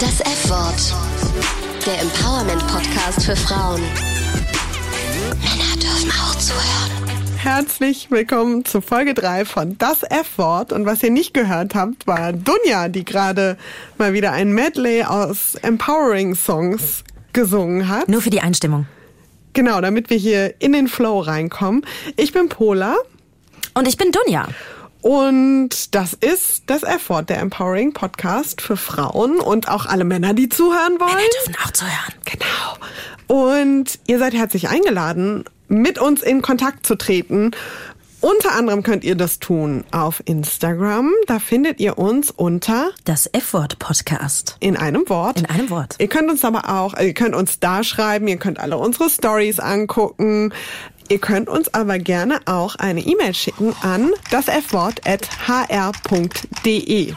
Das F-Wort. Der Empowerment-Podcast für Frauen. Männer dürfen auch zuhören. Herzlich willkommen zu Folge 3 von Das F-Wort. Und was ihr nicht gehört habt, war Dunja, die gerade mal wieder ein Medley aus Empowering-Songs gesungen hat. Nur für die Einstimmung. Genau, damit wir hier in den Flow reinkommen. Ich bin Pola. Und ich bin Dunja. Und das ist das F-Wort, der Empowering Podcast für Frauen und auch alle Männer, die zuhören wollen. Männer dürfen auch zuhören. Genau. Und ihr seid herzlich eingeladen, mit uns in Kontakt zu treten. Unter anderem könnt ihr das tun auf Instagram. Da findet ihr uns unter Das F-Wort Podcast. in einem Wort. In einem Wort. Ihr könnt uns aber auch, ihr könnt uns da schreiben, ihr könnt alle unsere Stories angucken. Ihr könnt uns aber gerne auch eine E-Mail schicken an dasfwort.hr.de.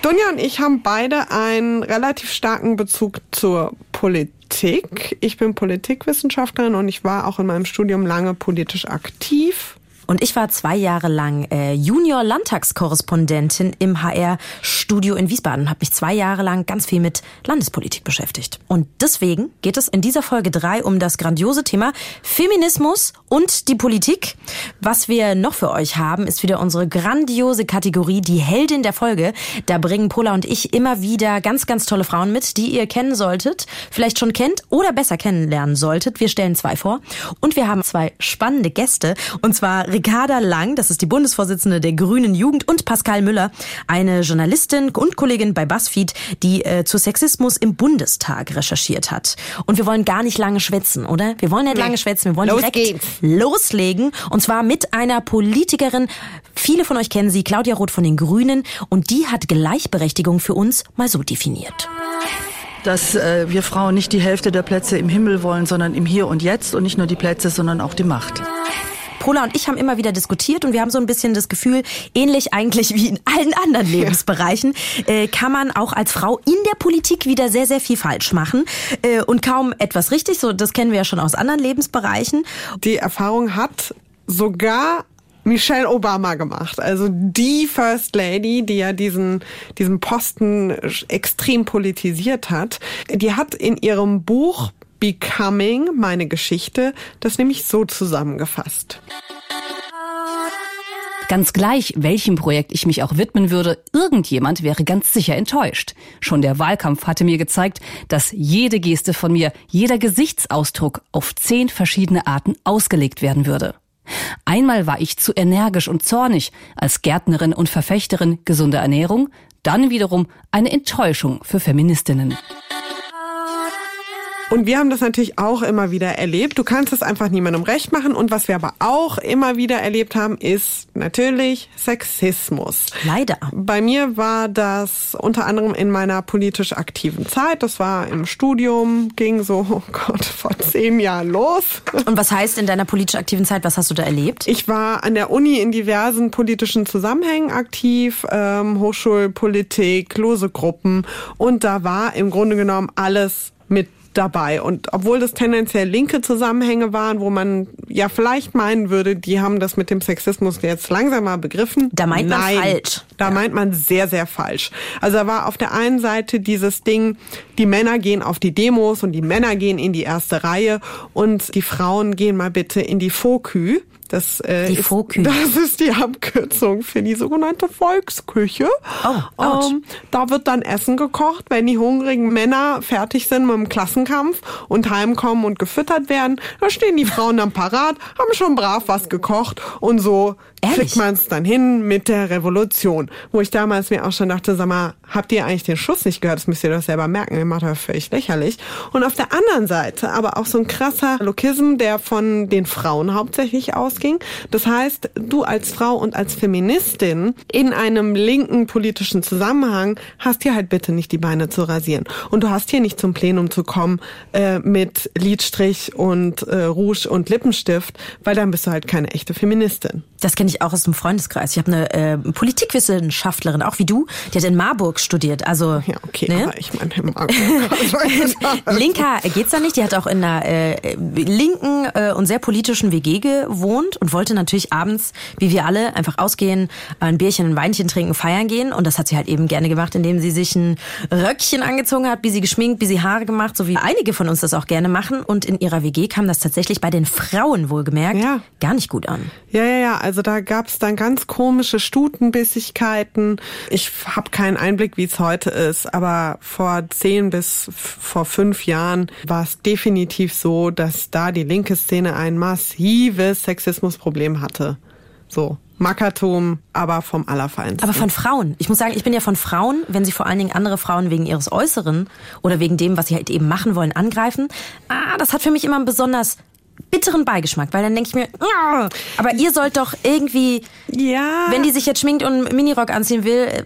Dunja und ich haben beide einen relativ starken Bezug zur Politik. Ich bin Politikwissenschaftlerin und ich war auch in meinem Studium lange politisch aktiv. Und ich war zwei Jahre lang äh, Junior-Landtagskorrespondentin im HR-Studio in Wiesbaden und habe mich zwei Jahre lang ganz viel mit Landespolitik beschäftigt. Und deswegen geht es in dieser Folge drei um das grandiose Thema Feminismus und die Politik. Was wir noch für euch haben, ist wieder unsere grandiose Kategorie, die Heldin der Folge. Da bringen Pola und ich immer wieder ganz, ganz tolle Frauen mit, die ihr kennen solltet, vielleicht schon kennt oder besser kennenlernen solltet. Wir stellen zwei vor und wir haben zwei spannende Gäste und zwar Ricarda Lang, das ist die Bundesvorsitzende der Grünen Jugend und Pascal Müller, eine Journalistin und Kollegin bei BuzzFeed, die äh, zu Sexismus im Bundestag recherchiert hat. Und wir wollen gar nicht lange schwätzen, oder? Wir wollen nicht Nee. lange schwätzen, wir wollen Los direkt geht's. loslegen und zwar mit einer Politikerin. Viele von euch kennen sie, Claudia Roth von den Grünen und die hat Gleichberechtigung für uns mal so definiert. dass äh, wir Frauen nicht die Hälfte der Plätze im Himmel wollen, sondern im Hier und Jetzt und nicht nur die Plätze, sondern auch die Macht. Pola und ich haben immer wieder diskutiert und wir haben so ein bisschen das Gefühl, ähnlich eigentlich wie in allen anderen Lebensbereichen, äh, kann man auch als Frau in der Politik wieder sehr, sehr viel falsch machen äh, und kaum etwas richtig. So, das kennen wir ja schon aus anderen Lebensbereichen. Die Erfahrung hat sogar Michelle Obama gemacht, also die First Lady, die ja diesen, diesen Posten extrem politisiert hat. Die hat in ihrem Buch Becoming, meine Geschichte, das nämlich so zusammengefasst. Ganz gleich, welchem Projekt ich mich auch widmen würde, irgendjemand wäre ganz sicher enttäuscht. Schon der Wahlkampf hatte mir gezeigt, dass jede Geste von mir, jeder Gesichtsausdruck auf zehn verschiedene Arten ausgelegt werden würde. Einmal war ich zu energisch und zornig als Gärtnerin und Verfechterin gesunder Ernährung, dann wiederum eine Enttäuschung für Feministinnen. Und wir haben das natürlich auch immer wieder erlebt. Du kannst es einfach niemandem recht machen. Und was wir aber auch immer wieder erlebt haben, ist natürlich Sexismus. Leider. Bei mir war das unter anderem in meiner politisch aktiven Zeit. Das war im Studium, ging so, oh Gott, vor zehn Jahren los. Und was heißt in deiner politisch aktiven Zeit, was hast du da erlebt? Ich war an der Uni in diversen politischen Zusammenhängen aktiv, ähm, Hochschulpolitik, lose Gruppen und da war im Grunde genommen alles mit dabei. Und obwohl das tendenziell linke Zusammenhänge waren, wo man ja vielleicht meinen würde, die haben das mit dem Sexismus jetzt langsam mal begriffen. Da meint man Nein, falsch. Da meint man sehr, sehr falsch. Also da war auf der einen Seite dieses Ding, die Männer gehen auf die Demos und die Männer gehen in die erste Reihe und die Frauen gehen mal bitte in die Fokü. Das, äh, Die ist, das ist die Abkürzung für die sogenannte Volksküche. Oh, ähm, da wird dann Essen gekocht, wenn die hungrigen Männer fertig sind mit dem Klassenkampf und heimkommen und gefüttert werden. Da stehen die Frauen dann parat, haben schon brav was gekocht und so? Kriegt man es dann hin mit der Revolution. Wo ich damals mir auch schon dachte, sag mal, habt ihr eigentlich den Schuss nicht gehört? Das müsst ihr doch selber merken. Ihr macht das völlig lächerlich. Und auf der anderen Seite aber auch so ein krasser Lokism, der von den Frauen hauptsächlich ausging. Das heißt, du als Frau und als Feministin in einem linken politischen Zusammenhang hast hier halt bitte nicht die Beine zu rasieren. Und du hast hier nicht zum Plenum zu kommen äh, mit Lidstrich und äh, Rouge und Lippenstift, weil dann bist du halt keine echte Feministin. Das kenne ich auch aus dem Freundeskreis. Ich habe eine äh, Politikwissenschaftlerin, auch wie du, die hat in Marburg studiert. Also Ja, okay, ne? ich meine. Linker geht's da nicht. Die hat auch in einer äh, linken äh, und sehr politischen WG gewohnt und wollte natürlich abends, wie wir alle, einfach ausgehen, ein Bierchen, ein Weinchen trinken, feiern gehen. Und das hat sie halt eben gerne gemacht, indem sie sich ein Röckchen angezogen hat, wie sie geschminkt, wie sie Haare gemacht, so wie einige von uns das auch gerne machen. Und in ihrer WG kam das tatsächlich bei den Frauen wohlgemerkt Ja. gar nicht gut an. Ja, ja, ja. Also da gab's dann ganz komische Stutenbissigkeiten. Ich habe keinen Einblick, wie es heute ist, aber vor zehn bis vor fünf Jahren war es definitiv so, dass da die linke Szene ein massives Sexismusproblem hatte. So. Mackertum, aber vom Allerfeinsten. Aber von Frauen. Ich muss sagen, ich bin ja von Frauen, wenn sie vor allen Dingen andere Frauen wegen ihres Äußeren oder wegen dem, was sie halt eben machen wollen, angreifen. Ah, das hat für mich immer einen besonders bitteren Beigeschmack, weil dann denke ich mir, "Ah, aber ihr sollt doch irgendwie, ja. wenn die sich jetzt schminkt und einen Minirock anziehen will, äh,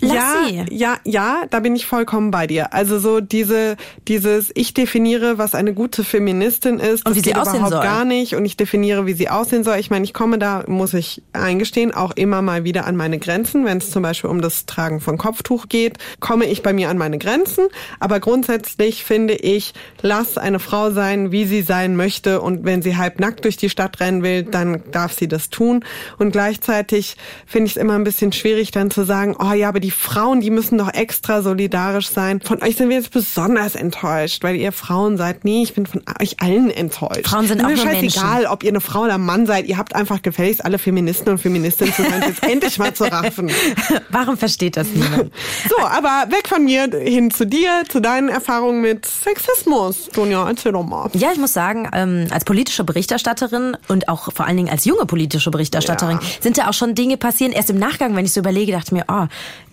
lass ja, sie. ja, ja, da bin ich vollkommen bei dir. Also so diese, dieses, ich definiere, was eine gute Feministin ist, Und wie sie aussehen überhaupt soll. gar nicht. Und ich definiere, wie sie aussehen soll. Ich meine, ich komme da, muss ich eingestehen, auch immer mal wieder an meine Grenzen. Wenn es zum Beispiel um das Tragen von Kopftuch geht, komme ich bei mir an meine Grenzen. Aber grundsätzlich finde ich, lass eine Frau sein, wie sie sein möchte. Und wenn sie halb nackt durch die Stadt rennen will, dann darf sie das tun. Und gleichzeitig finde ich es immer ein bisschen schwierig, dann zu sagen, oh ja, aber die Frauen, die müssen doch extra solidarisch sein. Von euch sind wir jetzt besonders enttäuscht, weil ihr Frauen seid. Nee, ich bin von euch allen enttäuscht. Frauen sind auch Mir nur scheißegal, ob ihr eine Frau oder ein Mann seid. Ihr habt einfach gefälligst alle Feministen und Feministinnen zu sein, jetzt endlich mal zu raffen. Warum versteht das niemand? So, aber weg von mir hin zu dir, zu deinen Erfahrungen mit Sexismus. Sonja, erzähl doch mal. Ja, ich muss sagen, ähm, als politische Berichterstatterin und auch vor allen Dingen als junge politische Berichterstatterin Ja. sind da auch schon Dinge passieren. Erst im Nachgang, wenn ich so überlege, dachte ich mir, oh,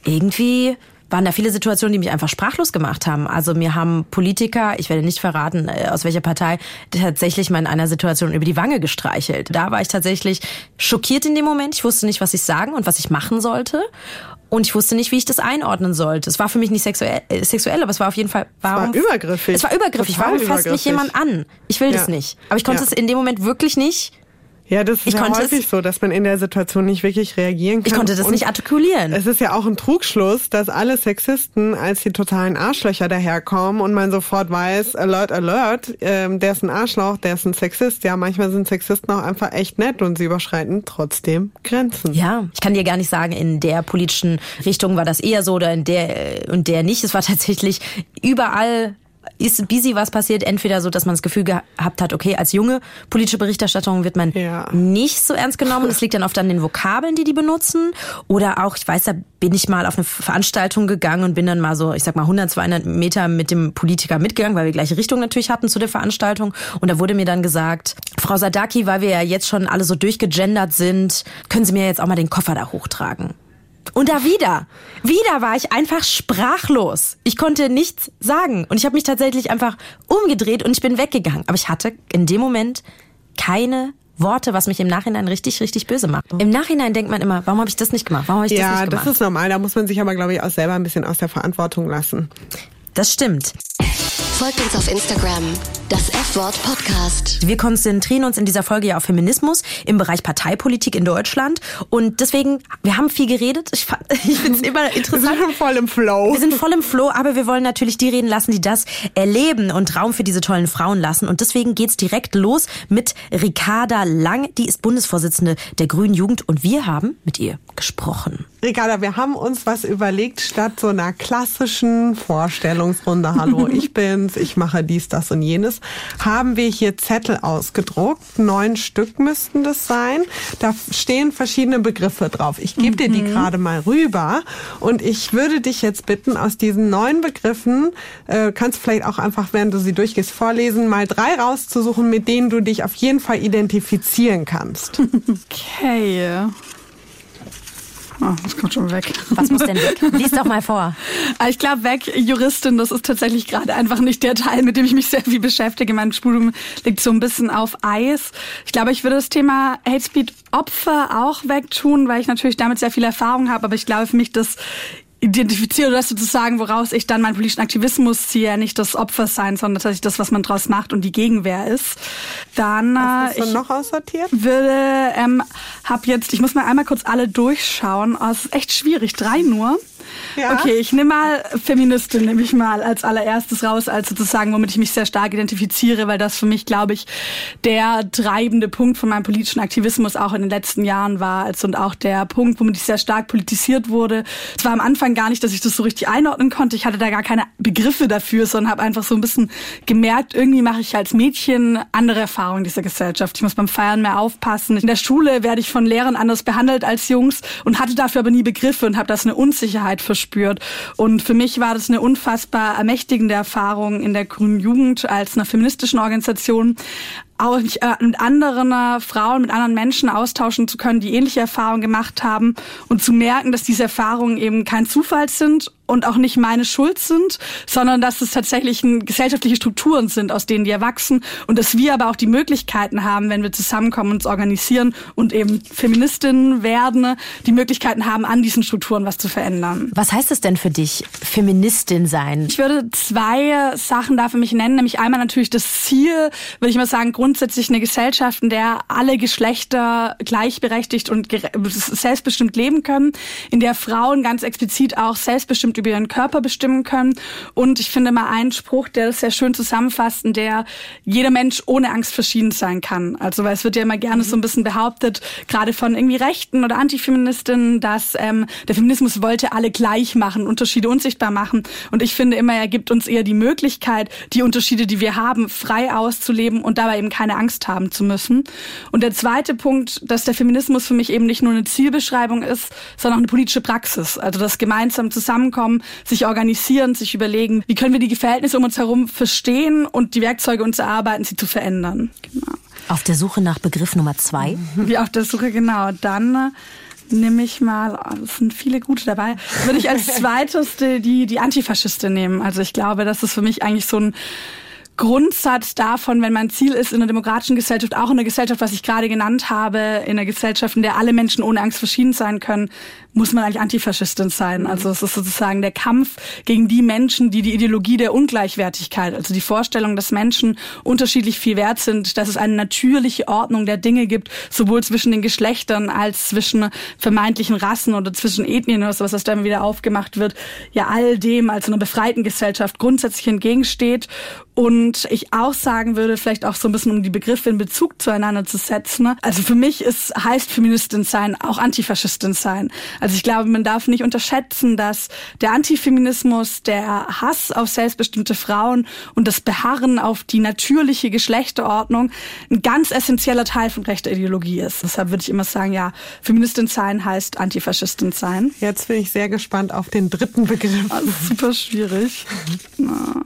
irgendwie waren da viele Situationen, die mich einfach sprachlos gemacht haben. Also mir haben Politiker, ich werde nicht verraten, äh, aus welcher Partei, tatsächlich mal in einer Situation über die Wange gestreichelt. Da war ich tatsächlich schockiert in dem Moment. Ich wusste nicht, was ich sagen und was ich machen sollte. Und ich wusste nicht, wie ich das einordnen sollte. Es war für mich nicht sexuell, äh, sexuell aber es war auf jeden Fall, warum? übergriffig. Es war übergriffig. Total Warum fasst mich jemand an? Ich will das Ja. nicht. Aber ich konnte Ja. es in dem Moment wirklich nicht. Ja, das ist Ich ja häufig es- so, dass man in der Situation nicht wirklich reagieren kann. Ich konnte das Und nicht artikulieren. Es ist ja auch ein Trugschluss, dass alle Sexisten als die totalen Arschlöcher daherkommen und man sofort weiß, alert, alert, ähm, der ist ein Arschloch, der ist ein Sexist. Ja, manchmal sind Sexisten auch einfach echt nett und sie überschreiten trotzdem Grenzen. Ja, ich kann dir gar nicht sagen, in der politischen Richtung war das eher so oder in der äh, und der nicht. Es war tatsächlich überall ist busy was passiert, entweder so, dass man das Gefühl gehabt hat, okay, als junge politische Berichterstattung wird man Ja. nicht so ernst genommen. Das liegt dann oft an den Vokabeln, die die benutzen. Oder auch, ich weiß, da bin ich mal auf eine Veranstaltung gegangen und bin dann mal so, ich sag mal 100, 200 Meter mit dem Politiker mitgegangen, weil wir gleiche Richtung natürlich hatten zu der Veranstaltung. Und da wurde mir dann gesagt, Frau Sadaki, weil wir ja jetzt schon alle so durchgegendert sind, können Sie mir jetzt auch mal den Koffer da hochtragen. Und da wieder, wieder war ich einfach sprachlos. Ich konnte nichts sagen und ich habe mich tatsächlich einfach umgedreht und ich bin weggegangen. Aber ich hatte in dem Moment keine Worte, was mich im Nachhinein richtig, richtig böse macht. Im Nachhinein denkt man immer, warum habe ich das nicht gemacht? Warum habe ich das Ja, nicht das gemacht? ist normal. Da muss man sich aber, glaube ich, auch selber ein bisschen aus der Verantwortung lassen. das stimmt. Folgt uns auf Instagram, das F-Wort Podcast. Wir konzentrieren uns in dieser Folge ja auf Feminismus im Bereich Parteipolitik in Deutschland. Und deswegen, wir haben viel geredet. Ich, fand- ich finde es immer Wir interessant. sind schon voll im Flow. Wir sind voll im Flow, aber wir wollen natürlich die reden lassen, die das erleben und Raum für diese tollen Frauen lassen. Und deswegen geht's direkt los mit Ricarda Lang. Die ist Bundesvorsitzende der Grünen Jugend und wir haben mit ihr gesprochen. Ricarda, wir haben uns was überlegt, statt so einer klassischen Vorstellungsrunde, hallo, ich bin's, ich mache dies, das und jenes, haben wir hier Zettel ausgedruckt. Neun Stück müssten das sein. Da stehen verschiedene Begriffe drauf. Ich gebe dir die gerade mal rüber und ich würde dich jetzt bitten, aus diesen neun Begriffen, äh, kannst vielleicht auch einfach, während du sie durchgehst, vorlesen, mal drei rauszusuchen, mit denen du dich auf jeden Fall identifizieren kannst. Okay. Oh, das kommt schon weg. Was muss denn weg? Lies doch mal vor. Ah, Ich glaube, weg, Juristin, das ist tatsächlich gerade einfach nicht der Teil, mit dem ich mich sehr viel beschäftige. Mein Studium liegt so ein bisschen auf Eis. Ich glaube, ich würde das Thema Hate Speed Opfer auch wegtun, weil ich natürlich damit sehr viel Erfahrung habe. Aber ich glaube, für mich das identifiziere das sozusagen, woraus ich dann meinen politischen Aktivismus ziehe, nicht das Opfer sein, sondern tatsächlich das, was man draus macht und die Gegenwehr ist. Dann was hast äh, du noch aussortiert? würde, ähm, hab jetzt, ich muss mal einmal kurz alle durchschauen. Oh, es ist echt schwierig, drei nur. Ja. Okay, ich nehme mal Feministin, nehme ich mal als allererstes raus, als sozusagen, womit ich mich sehr stark identifiziere, weil das für mich, glaube ich, der treibende Punkt von meinem politischen Aktivismus auch in den letzten Jahren war, also und auch der Punkt, womit ich sehr stark politisiert wurde. Es war am Anfang gar nicht, dass ich das so richtig einordnen konnte. Ich hatte da gar keine Begriffe dafür, sondern habe einfach so ein bisschen gemerkt, irgendwie mache ich als Mädchen andere Erfahrungen dieser Gesellschaft. Ich muss beim Feiern mehr aufpassen. In der Schule werde ich von Lehrern anders behandelt als Jungs und hatte dafür aber nie Begriffe und habe das eine Unsicherheit verspürt. Und für mich war das eine unfassbar ermächtigende Erfahrung in der Grünen Jugend als einer feministischen Organisation, auch äh, mit anderen äh, Frauen, mit anderen Menschen austauschen zu können, die ähnliche Erfahrungen gemacht haben und zu merken, dass diese Erfahrungen eben kein Zufall sind und auch nicht meine Schuld sind, sondern dass es tatsächlich gesellschaftliche Strukturen sind, aus denen die erwachsen und dass wir aber auch die Möglichkeiten haben, wenn wir zusammenkommen, uns organisieren und eben Feministinnen werden, die Möglichkeiten haben, an diesen Strukturen was zu verändern. Was heißt es denn für dich, Feministin sein? Ich würde zwei Sachen da für mich nennen, nämlich einmal natürlich das Ziel, würde ich mal sagen, grundsätzlich eine Gesellschaft, in der alle Geschlechter gleichberechtigt und selbstbestimmt leben können, in der Frauen ganz explizit auch selbstbestimmt über ihren Körper bestimmen können. Und ich finde mal einen Spruch, der das sehr schön zusammenfasst, in der jeder Mensch ohne Angst verschieden sein kann. Also weil es wird ja immer gerne so ein bisschen behauptet, gerade von irgendwie Rechten oder Antifeministinnen, dass ähm, der Feminismus wollte alle gleich machen, Unterschiede unsichtbar machen. Und ich finde immer, er gibt uns eher die Möglichkeit, die Unterschiede, die wir haben, frei auszuleben und dabei eben keine Angst haben zu müssen. Und der zweite Punkt, dass der Feminismus für mich eben nicht nur eine Zielbeschreibung ist, sondern auch eine politische Praxis. Also das gemeinsam zusammenkommen, sich organisieren, sich überlegen, wie können wir die Verhältnisse um uns herum verstehen und die Werkzeuge uns erarbeiten, sie zu verändern. Genau. Auf der Suche nach Begriff Nummer zwei? Wie auf der Suche, genau. Dann äh, nehme ich mal, oh, es sind viele gute dabei, würde ich als zweites die, die, die Antifaschistin nehmen. Also ich glaube, das ist für mich eigentlich so ein Grundsatz davon, wenn mein Ziel ist, in einer demokratischen Gesellschaft, auch in einer Gesellschaft, was ich gerade genannt habe, in einer Gesellschaft, in der alle Menschen ohne Angst verschieden sein können, muss man eigentlich Antifaschistin sein. Also es ist sozusagen der Kampf gegen die Menschen, die die Ideologie der Ungleichwertigkeit, also die Vorstellung, dass Menschen unterschiedlich viel wert sind, dass es eine natürliche Ordnung der Dinge gibt, sowohl zwischen den Geschlechtern als zwischen vermeintlichen Rassen oder zwischen Ethnien oder sowas, was da immer wieder aufgemacht wird, ja all dem als einer befreiten Gesellschaft grundsätzlich entgegensteht. Und ich auch sagen würde, vielleicht auch so ein bisschen um die Begriffe in Bezug zueinander zu setzen. Also für mich ist, heißt Feministin sein auch Antifaschistin sein. Also ich glaube, man darf nicht unterschätzen, dass der Antifeminismus, der Hass auf selbstbestimmte Frauen und das Beharren auf die natürliche Geschlechterordnung ein ganz essentieller Teil von rechter Ideologie ist. Deshalb würde ich immer sagen, ja, Feministin sein heißt Antifaschistin sein. Jetzt bin ich sehr gespannt auf den dritten Begriff. Also super schwierig. Na.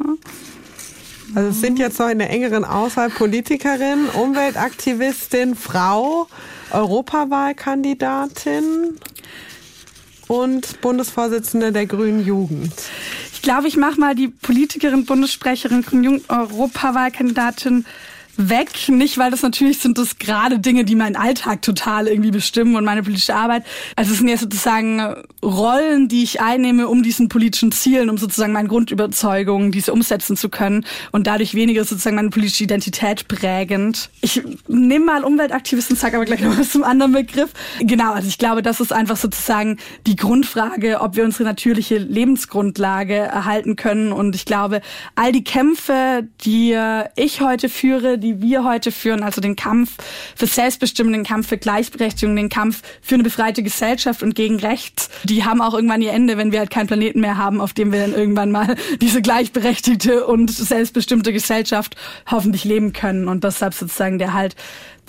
Also es sind jetzt noch in der engeren Auswahl Politikerin, Umweltaktivistin, Frau, Europawahlkandidatin und Bundesvorsitzende der Grünen Jugend. Ich glaube, ich mache mal die Politikerin, Bundessprecherin, Grünen Jugend, Europawahlkandidatin weg. Nicht, weil das natürlich sind das gerade Dinge, die meinen Alltag total irgendwie bestimmen und meine politische Arbeit. Also es sind ja sozusagen Rollen, die ich einnehme, um diesen politischen Zielen, um sozusagen meine Grundüberzeugungen, diese umsetzen zu können und dadurch weniger sozusagen meine politische Identität prägend. Ich nehme mal Umweltaktivisten, sage aber gleich noch was zum anderen Begriff. Genau, also ich glaube, das ist einfach sozusagen die Grundfrage, ob wir unsere natürliche Lebensgrundlage erhalten können. Und ich glaube, all die Kämpfe, die ich heute führe, die wir heute führen, also den Kampf für Selbstbestimmung, den Kampf für Gleichberechtigung, den Kampf für eine befreite Gesellschaft und gegen Rechts, die haben auch irgendwann ihr Ende, wenn wir halt keinen Planeten mehr haben, auf dem wir dann irgendwann mal diese gleichberechtigte und selbstbestimmte Gesellschaft hoffentlich leben können. Und deshalb sozusagen der halt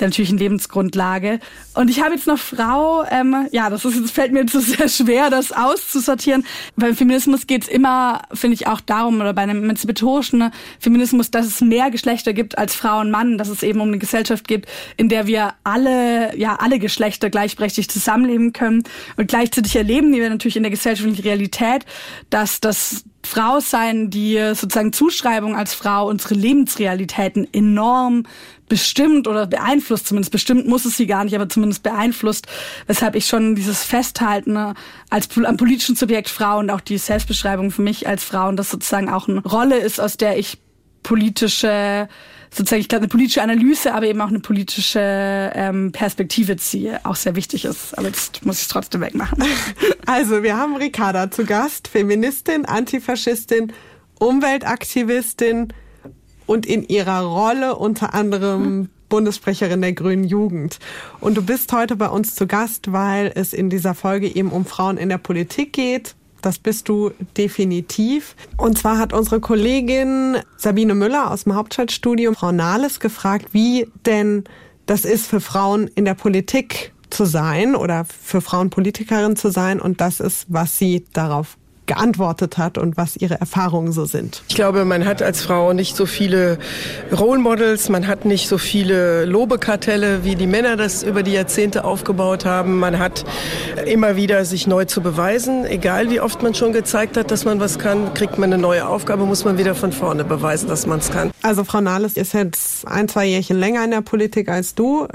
der natürlichen Lebensgrundlage. Und ich habe jetzt noch Frau, ähm, ja, das, ist, das fällt mir jetzt sehr schwer, das auszusortieren. Beim Feminismus geht es immer, finde ich, auch darum, oder bei einem emanzipatorischen Feminismus, dass es mehr Geschlechter gibt als Frauen und Mann, dass es eben um eine Gesellschaft geht, in der wir alle, ja, alle Geschlechter gleichberechtigt zusammenleben können. Und gleichzeitig erleben wir natürlich in der gesellschaftlichen Realität, dass das Frau sein, die sozusagen Zuschreibung als Frau unsere Lebensrealitäten enorm bestimmt oder beeinflusst, zumindest bestimmt muss es sie gar nicht, aber zumindest beeinflusst, weshalb ich schon dieses Festhalten ne, als am politischen Subjekt Frau und auch die Selbstbeschreibung für mich als Frau und das sozusagen auch eine Rolle ist, aus der ich politische sozusagen, ich glaube, eine politische Analyse, aber eben auch eine politische ähm, Perspektive ziehe, auch sehr wichtig ist. Aber jetzt muss ich es trotzdem wegmachen. Also, wir haben Ricarda zu Gast, Feministin, Antifaschistin, Umweltaktivistin und in ihrer Rolle unter anderem Bundessprecherin der Grünen Jugend. Und du bist heute bei uns zu Gast, weil es in dieser Folge eben um Frauen in der Politik geht das bist du definitiv. Und zwar hat unsere Kollegin Sabine Müller aus dem Hauptstadtstudio Frau Nahles gefragt, wie denn das ist für Frauen in der Politik zu sein oder für Frauen Politikerin zu sein. Und das ist, was sie darauf geantwortet hat und was ihre Erfahrungen so sind. Ich glaube, man hat als Frau nicht so viele Role Models, man hat nicht so viele Lobekartelle, wie die Männer das über die Jahrzehnte aufgebaut haben. Man hat immer wieder sich neu zu beweisen. Egal wie oft man schon gezeigt hat, dass man was kann, kriegt man eine neue Aufgabe, muss man wieder von vorne beweisen, dass man es kann. Also Frau Nahles ist jetzt ein, zwei Jährchen länger in der Politik als du.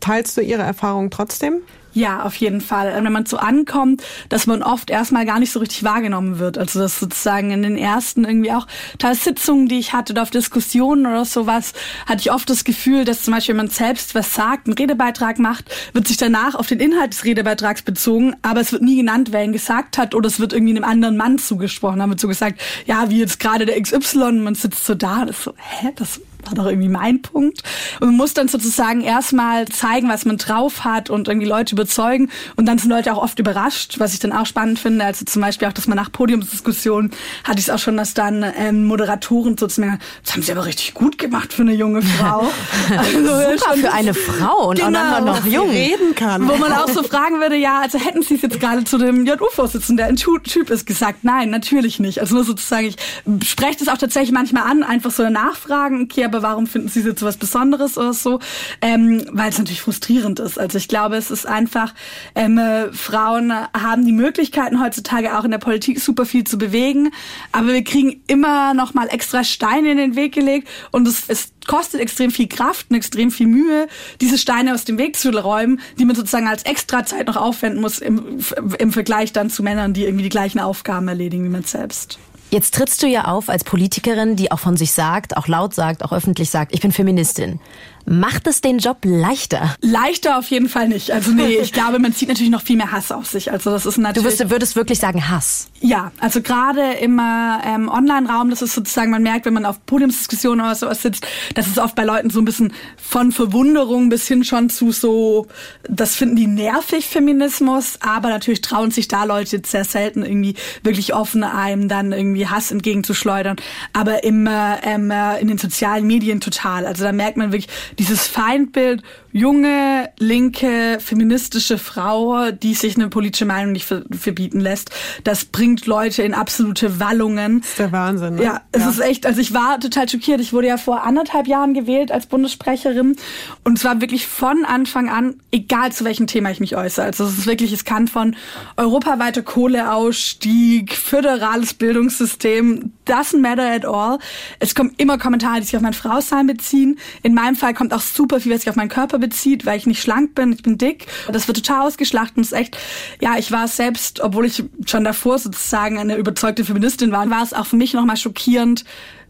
Teilst du ihre Erfahrungen trotzdem? Ja, auf jeden Fall. Wenn man so ankommt, dass man oft erstmal gar nicht so richtig wahrgenommen wird. Also das sozusagen in den ersten irgendwie auch teils Sitzungen, die ich hatte oder auf Diskussionen oder sowas, hatte ich oft das Gefühl, dass zum Beispiel, wenn man selbst was sagt, einen Redebeitrag macht, wird sich danach auf den Inhalt des Redebeitrags bezogen, aber es wird nie genannt, wer ihn gesagt hat oder es wird irgendwie einem anderen Mann zugesprochen. Da wird so gesagt, ja, wie jetzt gerade der XY, man sitzt so da, das so, hä, das war doch irgendwie mein Punkt. Und man muss dann sozusagen erstmal zeigen, was man drauf hat und irgendwie Leute überzeugen. Und dann sind Leute auch oft überrascht, was ich dann auch spannend finde. Also zum Beispiel auch, dass man nach Podiumsdiskussionen hatte ich es auch schon, dass dann ähm, Moderatoren sozusagen, das haben sie aber richtig gut gemacht für eine junge Frau. also Super für eine Frau und genau, auch noch jung reden kann. Wo man auch so fragen würde, ja, also hätten sie es jetzt gerade zu dem JU-Vorsitzenden, der ein Typ ist, gesagt, nein, natürlich nicht. Also nur sozusagen, ich spreche das auch tatsächlich manchmal an, einfach so nachfragen, okay, aber warum finden Sie es jetzt was Besonderes oder so? Ähm, weil es natürlich frustrierend ist. Also ich glaube, es ist einfach, ähm, äh, Frauen haben die Möglichkeiten heutzutage auch in der Politik super viel zu bewegen, aber wir kriegen immer noch mal extra Steine in den Weg gelegt und es, es kostet extrem viel Kraft und extrem viel Mühe, diese Steine aus dem Weg zu räumen, die man sozusagen als Extrazeit noch aufwenden muss im, im Vergleich dann zu Männern, die irgendwie die gleichen Aufgaben erledigen wie man selbst. Jetzt trittst du ja auf als Politikerin, die auch von sich sagt, auch laut sagt, auch öffentlich sagt, ich bin Feministin. Macht es den Job leichter? Leichter auf jeden Fall nicht. Also nee, ich glaube, man zieht natürlich noch viel mehr Hass auf sich. Also das ist natürlich. Du würdest, wirklich sagen Hass? Ja, also gerade im ähm, Online-Raum, das ist sozusagen, man merkt, wenn man auf Podiumsdiskussionen oder sowas sitzt, dass es oft bei Leuten so ein bisschen von Verwunderung bis hin schon zu so, das finden die nervig, Feminismus, aber natürlich trauen sich da Leute sehr selten irgendwie wirklich offen einem dann irgendwie Hass entgegenzuschleudern. Aber im, äh, äh, in den sozialen Medien total. Also da merkt man wirklich, dieses Feindbild junge, linke, feministische Frau, die sich eine politische Meinung nicht verbieten lässt, das bringt Leute in absolute Wallungen. Das ist der Wahnsinn. Ne? Ja, es ja. ist echt, also ich war total schockiert. Ich wurde ja vor anderthalb Jahren gewählt als Bundessprecherin und es war wirklich von Anfang an, egal zu welchem Thema ich mich äußere. Also es ist wirklich, es kann von europaweiter Kohleausstieg, föderales Bildungssystem, doesn't matter at all. Es kommen immer Kommentare, die sich auf mein Frausein beziehen. In meinem Fall kommt auch super viel, was sich auf meinen Körper bezieht, weil ich nicht schlank bin, ich bin dick. Das wird total ausgeschlachtet und ist echt, ja, ich war selbst, obwohl ich schon davor sozusagen eine überzeugte Feministin war, war es auch für mich nochmal schockierend,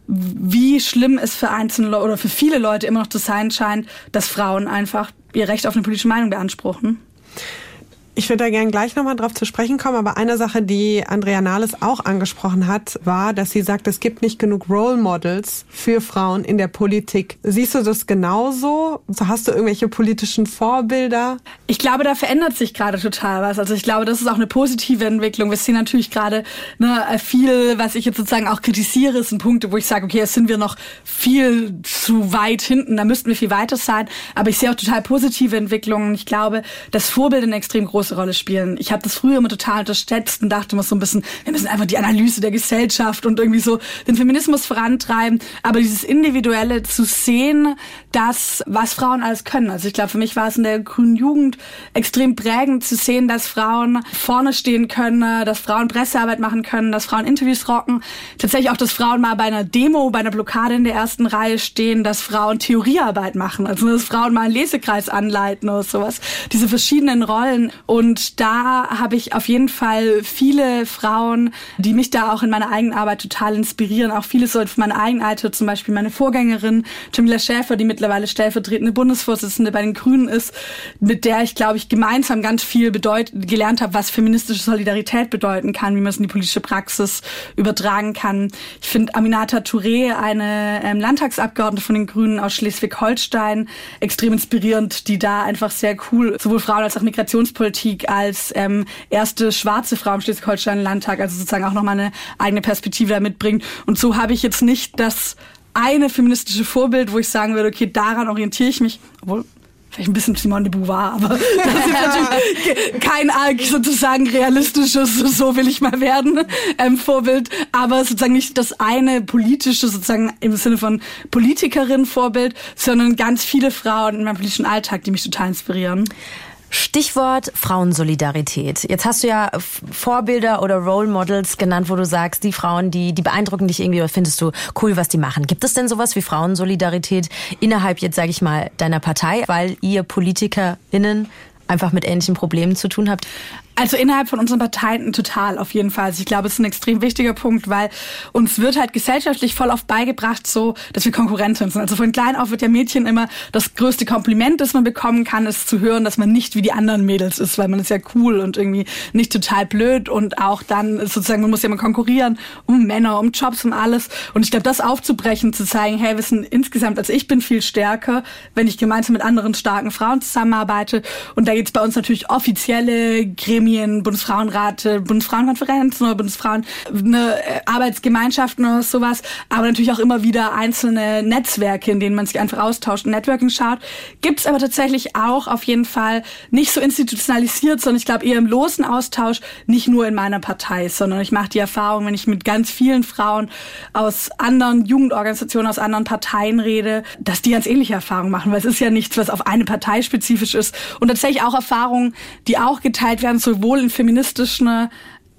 wie schlimm es für einzelne oder für viele Leute immer noch zu sein scheint, dass Frauen einfach ihr Recht auf eine politische Meinung beanspruchen. Ich würde da gerne gleich nochmal drauf zu sprechen kommen, aber eine Sache, die Andrea Nahles auch angesprochen hat, war, dass sie sagt, es gibt nicht genug Role Models für Frauen in der Politik. Siehst du das genauso? Hast du irgendwelche politischen Vorbilder? Ich glaube, da verändert sich gerade total was. Also ich glaube, das ist auch eine positive Entwicklung. Wir sehen natürlich gerade ne, viel, was ich jetzt sozusagen auch kritisiere, sind Punkte, wo ich sage, okay, jetzt sind wir noch viel zu weit hinten, da müssten wir viel weiter sein. Aber ich sehe auch total positive Entwicklungen. Ich glaube, das Vorbild ein extrem großes große Rolle spielen. Ich habe das früher immer total unterschätzt und dachte immer so ein bisschen, wir müssen einfach die Analyse der Gesellschaft und irgendwie so den Feminismus vorantreiben. Aber dieses Individuelle zu sehen, dass was Frauen alles können. Also ich glaube, für mich war es in der grünen Jugend extrem prägend zu sehen, dass Frauen vorne stehen können, dass Frauen Pressearbeit machen können, dass Frauen Interviews rocken. Tatsächlich auch, dass Frauen mal bei einer Demo, bei einer Blockade in der ersten Reihe stehen, dass Frauen Theoriearbeit machen. Also dass Frauen mal einen Lesekreis anleiten oder sowas. Diese verschiedenen Rollen. Und da habe ich auf jeden Fall viele Frauen, die mich da auch in meiner eigenen Arbeit total inspirieren. Auch viele so von meiner eigenen Alter, zum Beispiel meine Vorgängerin Jamila Schäfer, die mittlerweile stellvertretende Bundesvorsitzende bei den Grünen ist, mit der ich, glaube ich, gemeinsam ganz viel bedeut gelernt habe, was feministische Solidarität bedeuten kann, wie man es in die politische Praxis übertragen kann. Ich finde Aminata Touré, eine ähm, Landtagsabgeordnete von den Grünen aus Schleswig-Holstein, extrem inspirierend, die da einfach sehr cool sowohl Frauen als auch Migrationspolitik als ähm, erste schwarze Frau im Schleswig-Holstein-Landtag, also sozusagen auch nochmal eine eigene Perspektive da mitbringt. Und so habe ich jetzt nicht das eine feministische Vorbild, wo ich sagen würde, okay, daran orientiere ich mich, obwohl vielleicht ein bisschen Simone de Beauvoir, aber das ist natürlich kein sozusagen realistisches, so will ich mal werden, ähm, Vorbild, aber sozusagen nicht das eine politische, sozusagen im Sinne von Politikerin Vorbild, sondern ganz viele Frauen in meinem politischen Alltag, die mich total inspirieren. Stichwort Frauensolidarität. Jetzt hast du ja Vorbilder oder Role Models genannt, wo du sagst, die Frauen, die, die beeindrucken dich irgendwie oder findest du cool, was die machen. Gibt es denn sowas wie Frauensolidarität innerhalb jetzt, sage ich mal, deiner Partei, weil ihr PolitikerInnen einfach mit ähnlichen Problemen zu tun habt? Also innerhalb von unseren Parteien total auf jeden Fall. Also ich glaube, es ist ein extrem wichtiger Punkt, weil uns wird halt gesellschaftlich voll oft beigebracht, so, dass wir Konkurrenten sind. Also von klein auf wird ja Mädchen immer das größte Kompliment, das man bekommen kann, ist zu hören, dass man nicht wie die anderen Mädels ist, weil man ist ja cool und irgendwie nicht total blöd und auch dann sozusagen, man muss ja mal konkurrieren um Männer, um Jobs, um alles. Und ich glaube, das aufzubrechen, zu zeigen, hey, wir sind insgesamt, also ich bin viel stärker, wenn ich gemeinsam mit anderen starken Frauen zusammenarbeite. Und da geht's bei uns natürlich offizielle Gremien Gremien, Bundesfrauenrat, Bundesfrauenkonferenzen oder Bundesfrauen, eine äh, Arbeitsgemeinschaften oder sowas, aber natürlich auch immer wieder einzelne Netzwerke, in denen man sich einfach austauscht und Networking schaut. Gibt es aber tatsächlich auch auf jeden Fall nicht so institutionalisiert, sondern ich glaube eher im losen Austausch, nicht nur in meiner Partei, sondern ich mache die Erfahrung, wenn ich mit ganz vielen Frauen aus anderen Jugendorganisationen, aus anderen Parteien rede, dass die ganz ähnliche Erfahrungen machen, weil es ist ja nichts, was auf eine Partei spezifisch ist und tatsächlich auch Erfahrungen, die auch geteilt werden, so sowohl in feministischen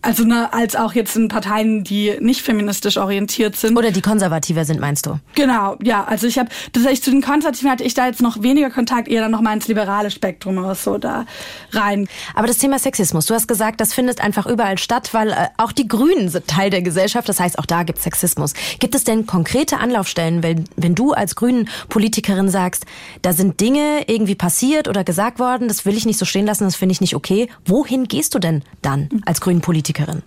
also ne, als auch jetzt in Parteien, die nicht feministisch orientiert sind. Oder die konservativer sind, meinst du? Genau, ja. Also ich habe tatsächlich zu den Konservativen hatte ich da jetzt noch weniger Kontakt, eher dann noch mal ins liberale Spektrum oder so da rein. Aber das Thema Sexismus, du hast gesagt, das findet einfach überall statt, weil äh, auch die Grünen sind Teil der Gesellschaft. Das heißt, auch da gibt es Sexismus. Gibt es denn konkrete Anlaufstellen, wenn, wenn du als Grünen Politikerin sagst, da sind Dinge irgendwie passiert oder gesagt worden, das will ich nicht so stehen lassen, das finde ich nicht okay. Wohin gehst du denn dann als Grünen Politikerin? Politikerin?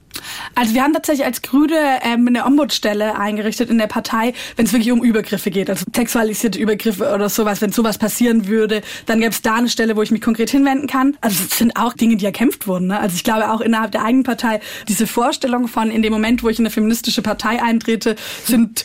Also wir haben tatsächlich als Grüne ähm, eine Ombudsstelle eingerichtet in der Partei, wenn es wirklich um Übergriffe geht, also sexualisierte Übergriffe oder sowas. Wenn sowas passieren würde, dann gäbe es da eine Stelle, wo ich mich konkret hinwenden kann. Also es sind auch Dinge, die erkämpft wurden. Ne? Also ich glaube auch innerhalb der eigenen Partei diese Vorstellung von in dem Moment, wo ich in eine feministische Partei eintrete, sind